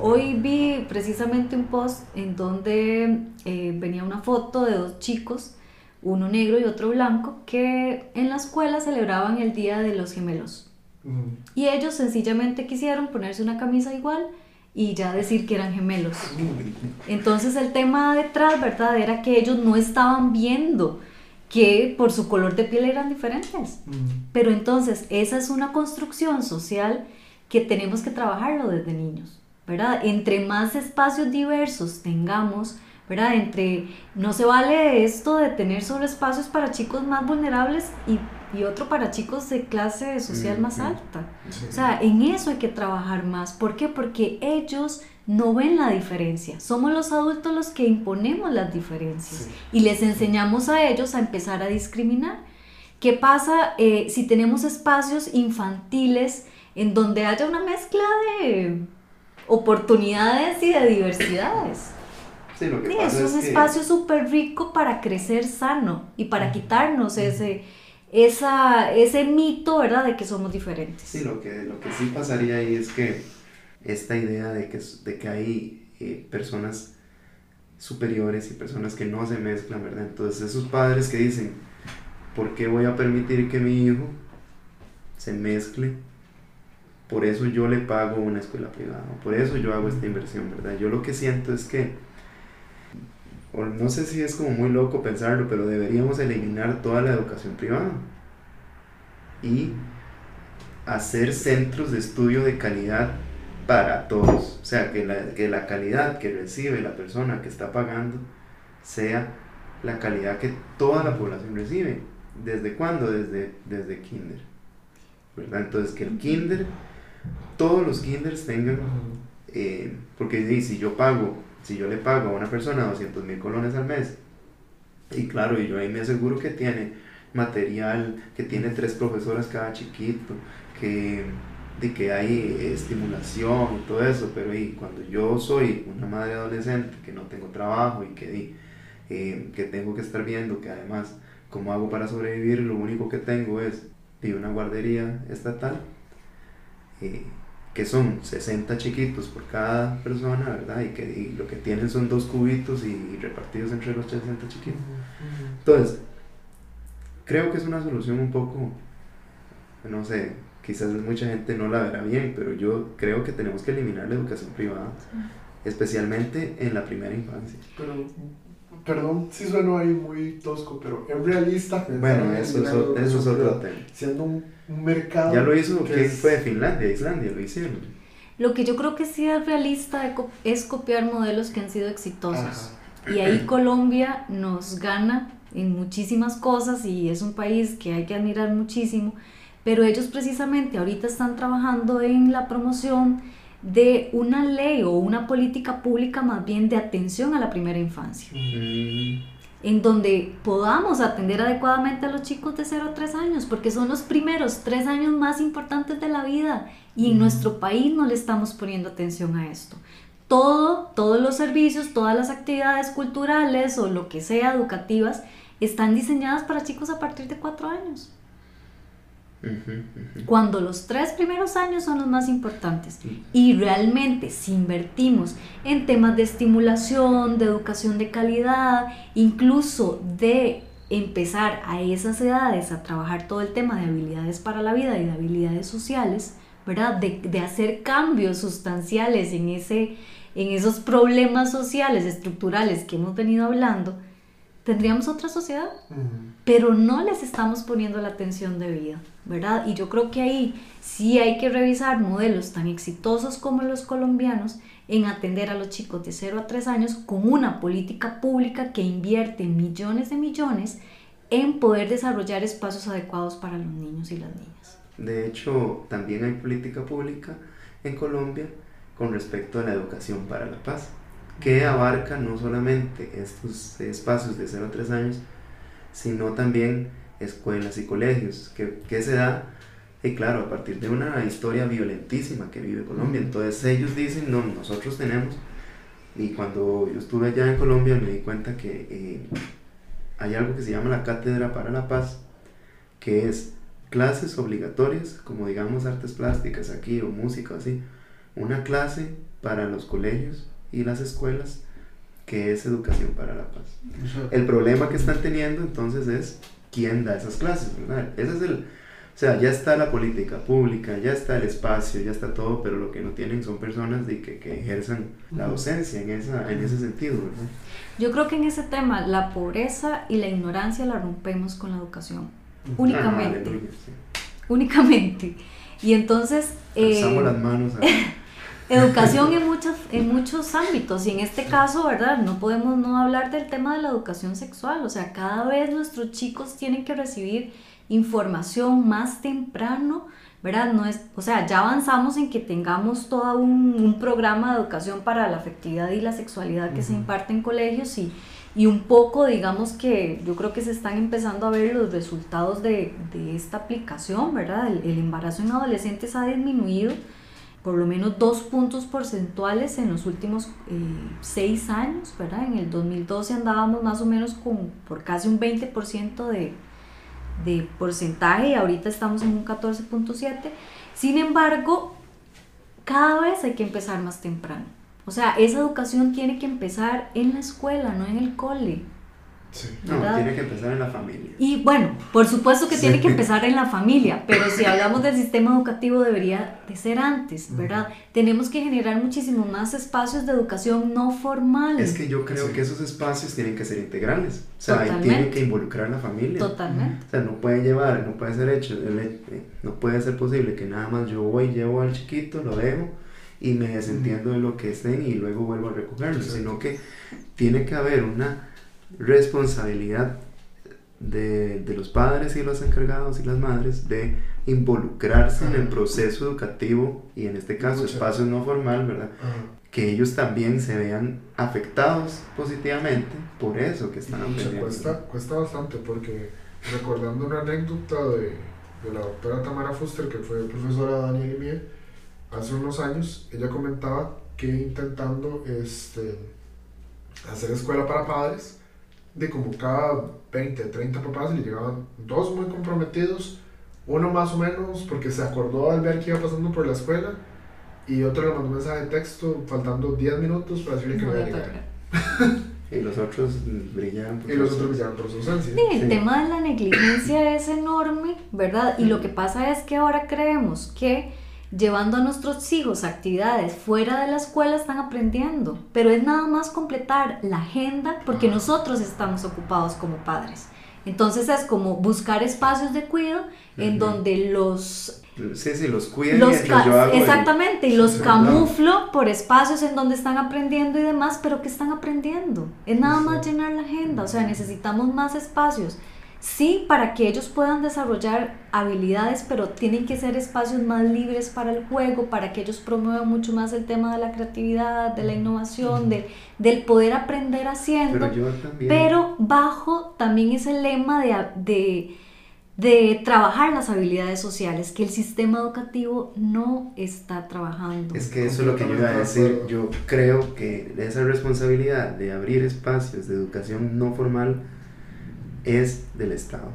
Hoy vi precisamente un post en donde eh, venía una foto de dos chicos, uno negro y otro blanco, que en la escuela celebraban el Día de los Gemelos. Mm, Y ellos sencillamente quisieron ponerse una camisa igual y ya decir que eran gemelos. Entonces el tema detrás, ¿verdad? Era que ellos no estaban viendo que por su color de piel eran diferentes. Mm. Pero entonces esa es una construcción social que tenemos que trabajarlo desde niños, ¿verdad? Entre más espacios diversos tengamos, ¿verdad? Entre, no se vale esto de tener solo espacios para chicos más vulnerables y, y otro para chicos de clase social más alta. Sí. O sea, en eso hay que trabajar más. ¿Por qué? Porque ellos no ven la diferencia. Somos los adultos los que imponemos las diferencias Sí. y les enseñamos a ellos a empezar a discriminar. ¿Qué pasa eh, si tenemos espacios infantiles en donde haya una mezcla de oportunidades y de diversidades? Sí, lo que Sí, pasa es es un que- espacio súper rico para crecer sano y para quitarnos ese, esa, ese mito, ¿verdad?, de que somos diferentes. Sí, lo que, lo que sí pasaría ahí es que esta idea de que, de que hay eh, personas superiores y personas que no se mezclan, ¿verdad? Entonces esos padres que dicen, ¿por qué voy a permitir que mi hijo se mezcle? Por eso yo le pago una escuela privada, por eso yo hago esta inversión, ¿verdad? Yo lo que siento es que, o no sé si es como muy loco pensarlo, pero deberíamos eliminar toda la educación privada y hacer centros de estudio de calidad para todos. O sea, que la, que la calidad que recibe la persona que está pagando sea la calidad que toda la población recibe. ¿Desde cuándo? Desde, desde kinder. ¿Verdad? Entonces, que el kinder, todos los kinders tengan, eh, porque si yo pago, si yo le pago a una persona 200 mil colones al mes, y claro, y yo ahí me aseguro que tiene material, que tiene tres profesoras cada chiquito, que, de que hay estimulación y todo eso, pero y cuando yo soy una madre adolescente que no tengo trabajo y que, di, eh, que tengo que estar viendo que además, ¿cómo hago para sobrevivir? Lo único que tengo es de una guardería estatal, eh, que son 60 chiquitos por cada persona, ¿verdad? Y que y lo que tienen son dos cubitos y, y repartidos entre los 60 chiquitos. Entonces, creo que es una solución un poco, no sé, quizás mucha gente no la verá bien, pero yo creo que tenemos que eliminar la educación privada, especialmente en la primera infancia. Pero, perdón si sueno ahí muy tosco, pero es realista Bueno, en eso es, eliminar o- la eso es otro tema. Siendo un, un mercado. Ya lo hizo, que ¿quién es- fue? Finlandia, Islandia, lo hicieron. Lo que yo creo que sí es realista es copiar modelos que han sido exitosos. Ajá. Y ahí Colombia nos gana en muchísimas cosas y es un país que hay que admirar muchísimo, pero ellos precisamente ahorita están trabajando en la promoción de una ley o una política pública más bien de atención a la primera infancia, Mm, en donde podamos atender adecuadamente a los chicos de 0 a 3 años, porque son los primeros 3 años más importantes de la vida y en Mm. nuestro país no le estamos poniendo atención a esto. Todo, todos los servicios, todas las actividades culturales o lo que sea educativas están diseñadas para chicos a partir de 4 años, cuando los tres primeros años son los más importantes. Y realmente si invertimos en temas de estimulación, de educación de calidad, incluso de empezar a esas edades a trabajar todo el tema de habilidades para la vida y de habilidades sociales, ¿verdad? De, de hacer cambios sustanciales en, ese, en esos problemas sociales, estructurales que hemos venido hablando, tendríamos otra sociedad Ujú. pero no les estamos poniendo la atención debida, ¿verdad? Y yo creo que ahí sí hay que revisar modelos tan exitosos como los colombianos en atender a los chicos de 0 a 3 años con una política pública que invierte millones de millones en poder desarrollar espacios adecuados para los niños y las niñas. De hecho, también hay política pública en Colombia con respecto a la educación para la paz, que abarca no solamente estos espacios de 0 a 3 años, sino también escuelas y colegios, que, que se da, y claro, a partir de una historia violentísima que vive Colombia. Entonces ellos dicen, no, nosotros tenemos, y cuando yo estuve allá en Colombia me di cuenta que eh, hay algo que se llama la Cátedra para la Paz, que es clases obligatorias, como digamos artes plásticas aquí o música así, una clase para los colegios y las escuelas que es educación para la paz. El problema que están teniendo entonces es quién da esas clases, ¿verdad? Ese es el O sea, ya está la política pública, ya está el espacio, ya está todo, pero lo que no tienen son personas de que, que ejerzan la docencia en, esa, en ese sentido, ¿verdad? Yo creo que en ese tema la pobreza y la ignorancia la rompemos con la educación, Ah, únicamente, aleluya, sí. únicamente. Y entonces, eh, Alzamos las manos a- educación en, muchos en muchos ámbitos y en este caso, ¿verdad? No podemos no hablar del tema de la educación sexual, o sea, cada vez nuestros chicos tienen que recibir información más temprano, ¿verdad? No es, o sea, ya avanzamos en que tengamos todo un, un programa de educación para la afectividad y la sexualidad que se imparte en colegios y, y un poco, digamos que yo creo que se están empezando a ver los resultados de, de esta aplicación, ¿verdad? El, el embarazo en adolescentes ha disminuido por lo menos dos puntos porcentuales en los últimos eh, seis años, ¿verdad? En el 2012 andábamos más o menos con, por casi un 20% de, de porcentaje y ahorita estamos en un 14.7. Sin embargo, cada vez hay que empezar más temprano. O sea, esa educación tiene que empezar en la escuela, no en el cole. Sí. No, tiene que empezar en la familia. Y bueno, por supuesto que Sí. tiene que empezar en la familia, pero si hablamos del sistema educativo debería de ser antes, ¿verdad? Tenemos que generar muchísimo más espacios de educación no formal. Es que yo creo Sí. que esos espacios tienen que ser integrales. O sea, ahí Totalmente. tienen que involucrar a la familia. Totalmente. O sea, no puede llevar, no puede ser hecho, eh, no puede ser posible que nada más yo voy, llevo al chiquito, lo dejo y me desentiendo de lo que estén y luego vuelvo a recogerlo, sino que tiene que haber una responsabilidad de, de los padres y los encargados y las madres de involucrarse en el proceso educativo y en este caso Mucha. espacio no formal, ¿verdad? Ajá. Que ellos también se vean afectados positivamente por eso que están aprendiendo. cuesta, cuesta bastante porque recordando una anécdota de, de la doctora Tamara Fuster, que fue profesora de Daniel y mía, hace unos años, ella comentaba que intentando este, hacer escuela para padres, de como cada 20, 30 papás le llegaban dos muy comprometidos, uno más o menos porque se acordó al ver que iba pasando por la escuela y otro le mandó un mensaje de texto faltando 10 minutos para decirle que No iba a llegar. Y los otros brillan. por Y los otros brillaron por su ausencia. Sí, el Sí. tema de la negligencia es enorme, ¿verdad? Y lo que pasa es que ahora creemos que llevando a nuestros hijos a actividades fuera de la escuela están aprendiendo, pero es nada más completar la agenda porque nosotros estamos ocupados como padres. Entonces es como buscar espacios de cuidado en donde los Sí, sí, los cuiden los yo hago el- exactamente, y los camuflo por espacios en donde están aprendiendo y demás, pero que están aprendiendo. Es nada más llenar la agenda, o sea, necesitamos más espacios. Sí, para que ellos puedan desarrollar habilidades, pero tienen que ser espacios más libres para el juego, para que ellos promuevan mucho más el tema de la creatividad, de la innovación, de, del poder aprender haciendo Pero yo también. pero bajo también ese lema de, de, de trabajar las habilidades sociales, que el sistema educativo no está trabajando. Es que eso es lo que yo iba a decir. Yo creo que esa responsabilidad de abrir espacios de educación no formal es del Estado.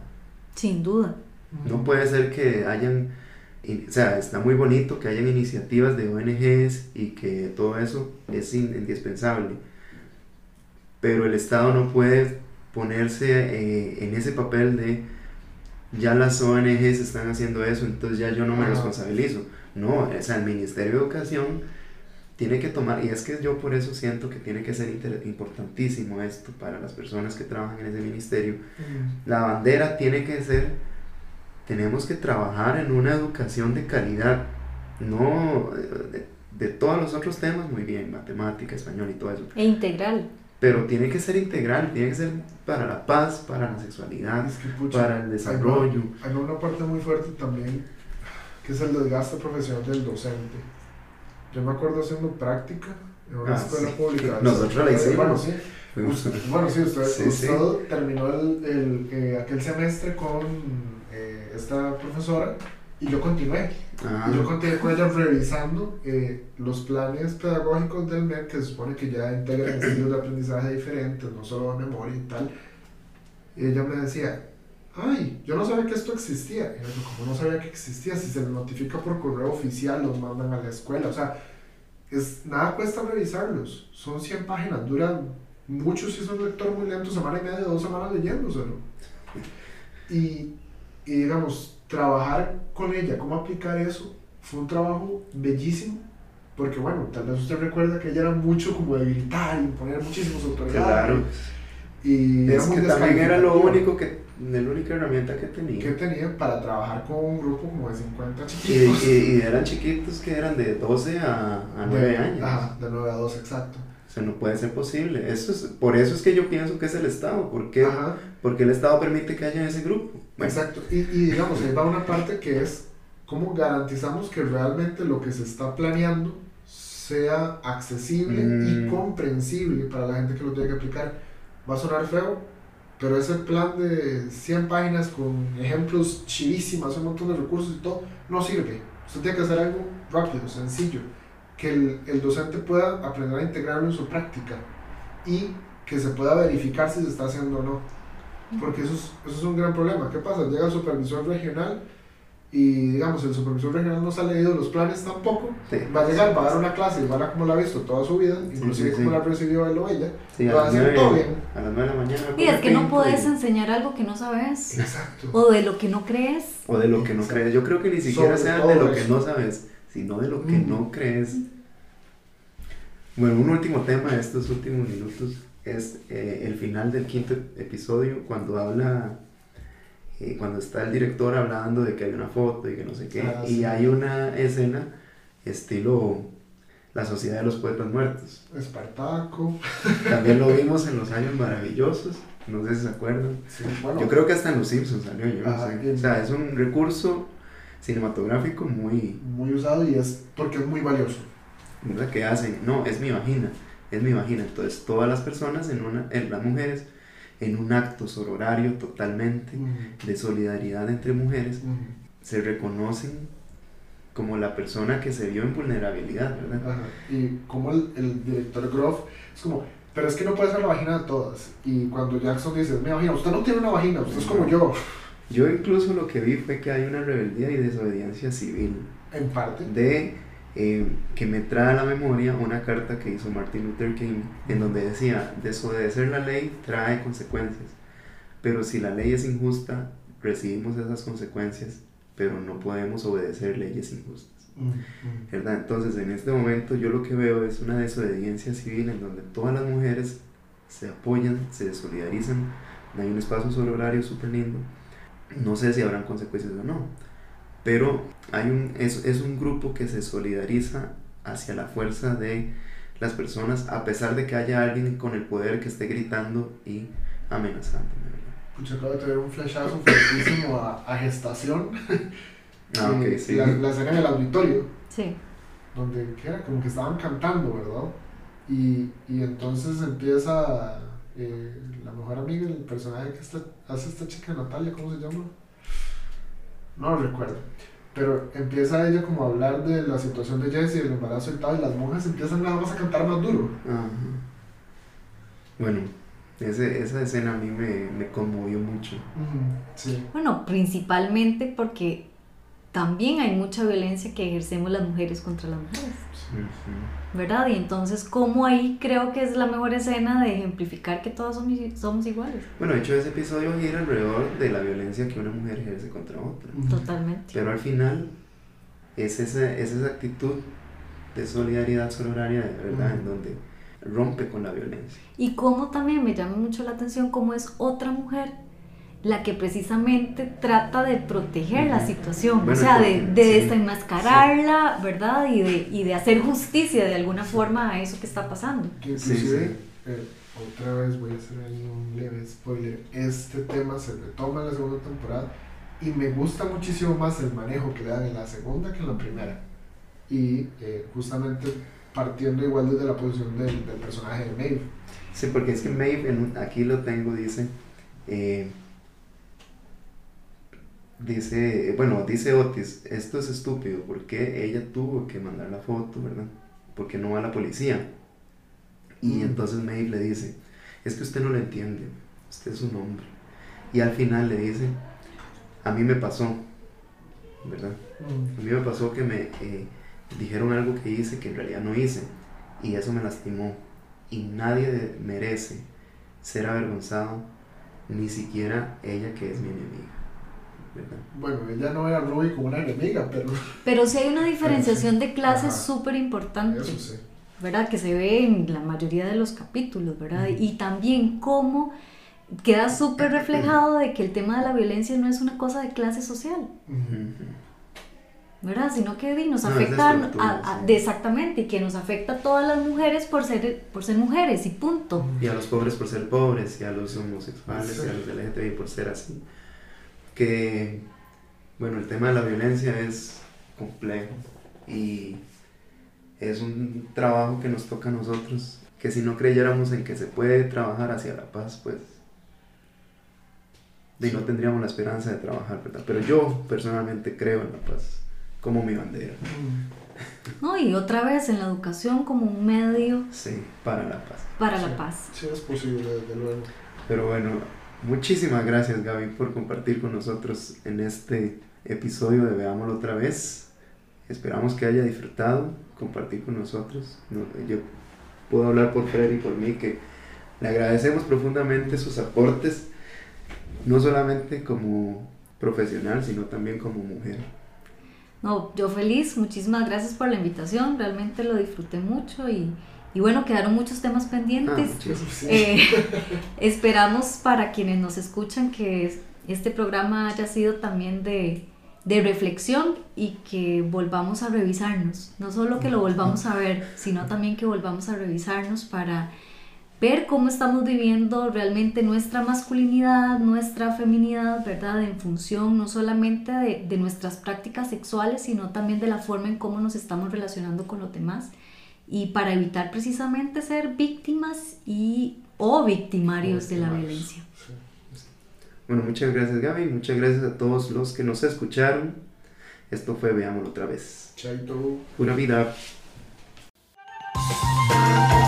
Sin duda. No puede ser que hayan, o sea, está muy bonito que hayan iniciativas de ONGs y que todo eso es in- indispensable, pero el Estado no puede ponerse eh, en ese papel de ya las ONGs están haciendo eso, entonces ya yo no me responsabilizo. No, o sea, el Ministerio de Educación tiene que tomar, y es que yo por eso siento que tiene que ser inter- importantísimo esto para las personas que trabajan en ese ministerio, la bandera tiene que ser, tenemos que trabajar en una educación de calidad, no eh, de, de todos los otros temas, muy bien, matemática, español y todo eso, E integral. pero tiene que ser integral, tiene que ser para la paz, para la sexualidad, Es que, pucha, para el desarrollo. Hay una parte muy fuerte también, que es el desgaste profesional del docente. Yo me acuerdo haciendo práctica en una Ah, escuela sí. pública. Nosotros la hicimos. Bueno, sí. Fuimos- Usted- bueno, sí, usted, Sí, terminó el, el, eh, aquel semestre con eh, esta profesora y yo continué. Ah, Y yo continué con ella revisando eh, los planes pedagógicos del MEC que se supone que ya integran estilos de aprendizaje diferentes, no solo de memoria y tal. Y ella me decía, ay, yo no sabía que esto existía. Y yo, ¿cómo no sabía que existía? Si se les notifica por correo oficial, los mandan a la escuela. O sea, es, nada cuesta revisarlos. Son 100 páginas, duran mucho si es un lector muy lento, semana y media, dos semanas leyéndoselo. Y, y digamos, trabajar con ella, cómo aplicar eso, fue un trabajo bellísimo, porque bueno, tal vez usted recuerda que ella era mucho como de gritar y imponer muchísimos autoridades. Claro. Y Es que también era lo único que, la única herramienta que tenía. que tenía para trabajar con un grupo como de 50 Y, chiquitos. y- y eran chiquitos que eran de 12 a, a 9 De- años. Ajá, de 9 a 12, exacto. O sea, no puede ser posible. Eso es, por eso es que yo pienso que es el Estado. ¿Por qué? Ajá, Porque el Estado permite que haya ese grupo. Bueno, exacto. Y, y digamos, ahí va una parte que es cómo garantizamos que realmente lo que se está planeando sea accesible y Mm. comprensible para la gente que lo tiene que aplicar. Va a sonar feo, pero ese plan de 100 páginas con ejemplos chivísimas, un montón de recursos y todo, no sirve. Usted tiene que hacer algo rápido, sencillo, que el, el docente pueda aprender a integrarlo en su práctica y que se pueda verificar si se está haciendo o no. Porque eso es, eso es un gran problema. ¿Qué pasa? Llega el supervisor regional y, digamos, el supervisor regional no se ha leído los planes tampoco. sí, Va a llegar, va a dar una clase y va a ver cómo la ha visto toda su vida, inclusive sí, cómo sí. la recibió él o ella. va a las hacer 9, todo bien. a las 9 de la mañana. Y es que no puedes y- enseñar algo que no sabes Exacto. o de lo que no crees. O de lo que no Exacto. crees. Yo creo que ni siquiera Sobre sea de lo que eso. no sabes, sino de lo que Mm. no crees. Bueno, un último tema de estos últimos minutos es eh, el final del quinto episodio, cuando habla, eh, cuando está el director hablando de que hay una foto y que no sé qué, Ah, y sí. hay una escena estilo La Sociedad de los Poetas Muertos. Espartaco. También lo vimos en Los Años Maravillosos, no sé si se acuerdan. Sí, bueno, Yo creo que hasta en Los Simpsons salió, yo no Ajá, sé. O sea, es un recurso cinematográfico muy, muy usado y es porque es muy valioso. ¿verdad? Que hacen, no, es mi vagina, es mi vagina. Entonces, todas las personas, en una, en las mujeres, en un acto sororario totalmente de solidaridad entre mujeres, se reconocen como la persona que se vio en vulnerabilidad, ¿verdad? Ajá. Y como el, el director Groff es como, pero es que no puede ser la vagina de todas. Y cuando Jackson dice, mi vagina, usted no tiene una vagina, usted es como yo, Yo incluso lo que vi fue que hay una rebeldía y desobediencia civil en parte. de eh, que me trae a la memoria una carta que hizo Martin Luther King en donde decía, desobedecer la ley trae consecuencias, pero si la ley es injusta, recibimos esas consecuencias, pero no podemos obedecer leyes injustas. ¿verdad? Entonces, en este momento yo lo que veo es una desobediencia civil en donde todas las mujeres se apoyan, se solidarizan, hay un espacio sororario súper lindo. No sé si habrán consecuencias o no, pero hay un, es, es un grupo que se solidariza hacia la fuerza de las personas, a pesar de que haya alguien con el poder que esté gritando y amenazando. ¿verdad? Pucha, acabo de tener un flashazo fuertísimo a, a gestación. Ah, ok, Eh, sí. la, la escena en el auditorio, Sí. donde ¿qué era como que estaban cantando, ¿verdad? Y, y entonces empieza eh, la mejor amiga, el personaje que está, hace esta chica Natalia, ¿cómo se llama? No lo recuerdo. Pero empieza ella como a hablar de la situación de Jessie, del embarazo y tal, y las monjas empiezan nada más a cantar más duro. Ajá. Bueno, ese, esa escena a mí me, me conmovió mucho. Sí. Bueno, principalmente porque también hay mucha violencia que ejercemos las mujeres contra las mujeres, ¿verdad? Y entonces, ¿cómo ahí creo que es la mejor escena de ejemplificar que todos somos, somos iguales? Bueno, de hecho ese episodio gira alrededor de la violencia que una mujer ejerce contra otra. Totalmente. Pero al final es esa, es esa actitud de solidaridad sororaria de verdad, en donde rompe con la violencia. Y cómo también me llama mucho la atención cómo es otra mujer la que precisamente trata de proteger la situación, Bueno, o sea, de, de sí, desenmascararla, ¿verdad? Y de, y de hacer justicia de alguna forma a eso que está pasando. Que Sí, inclusive, sí. eh, otra vez voy a hacer ahí un leve spoiler, este tema se retoma en la segunda temporada y me gusta muchísimo más el manejo que le dan en la segunda que en la primera. Y eh, justamente partiendo igual desde la posición del, del personaje de Maeve. Sí, porque es que Maeve, en un- aquí lo tengo, dice, eh, dice, bueno, dice Otis, esto es estúpido, porque ella tuvo que mandar la foto, ¿verdad? Porque no va la policía. Y Mm. entonces Maeve le dice, es que usted no lo entiende, usted es un hombre. Y al final le dice, a mí me pasó, ¿verdad? A mí me pasó que me eh, dijeron algo que hice que en realidad no hice y eso me lastimó y nadie merece ser avergonzado, ni siquiera ella que es mi enemiga. Bueno, ella no era Ruby como una enemiga, pero Pero sí hay una diferenciación de clases súper importante. eso sí. ¿verdad? Que se ve en la mayoría de los capítulos, ¿verdad? Y también cómo queda súper reflejado de que el tema de la violencia no es una cosa de clase social. ¿verdad? Sino que nos No, es afecta de a- estructura, a- sí. de- exactamente y que nos afecta a todas las mujeres por ser, por ser mujeres y punto. Y a los pobres por ser pobres, y a los homosexuales, Sí. y a los LGTBI por ser así. Que, bueno, el tema de la violencia es complejo y es un trabajo que nos toca a nosotros, que si no creyéramos en que se puede trabajar hacia la paz, pues y no tendríamos la esperanza de trabajar, ¿verdad? Pero yo personalmente creo en la paz como mi bandera, ¿no? Y otra vez en la educación como un medio sí, para la paz. para Sí. la paz. Sí, es posible, desde luego. Pero bueno, muchísimas gracias Gaby por compartir con nosotros en este episodio de Veámoslo otra vez. Esperamos que haya disfrutado compartir con nosotros. No, yo puedo hablar por Fred y por mí que le agradecemos profundamente sus aportes, no solamente como profesional, sino también como mujer. No, yo feliz, muchísimas gracias por la invitación, realmente lo disfruté mucho y, y bueno, quedaron muchos temas Ah, pendientes. Sí. Eh, esperamos para quienes nos escuchan que es- este programa haya sido también de, de reflexión y que volvamos a revisarnos. No solo que lo volvamos a ver, sino también que volvamos a revisarnos para ver cómo estamos viviendo realmente nuestra masculinidad, nuestra feminidad, ¿verdad? En función no solamente de, de nuestras prácticas sexuales, sino también de la forma en cómo nos estamos relacionando con los demás y para evitar precisamente ser víctimas y o victimarios de la violencia. Sí. Bueno, muchas gracias Gaby, muchas gracias a todos los que nos escucharon. Esto fue Veámoslo otra vez. Chaito. Pura vida. Chaito.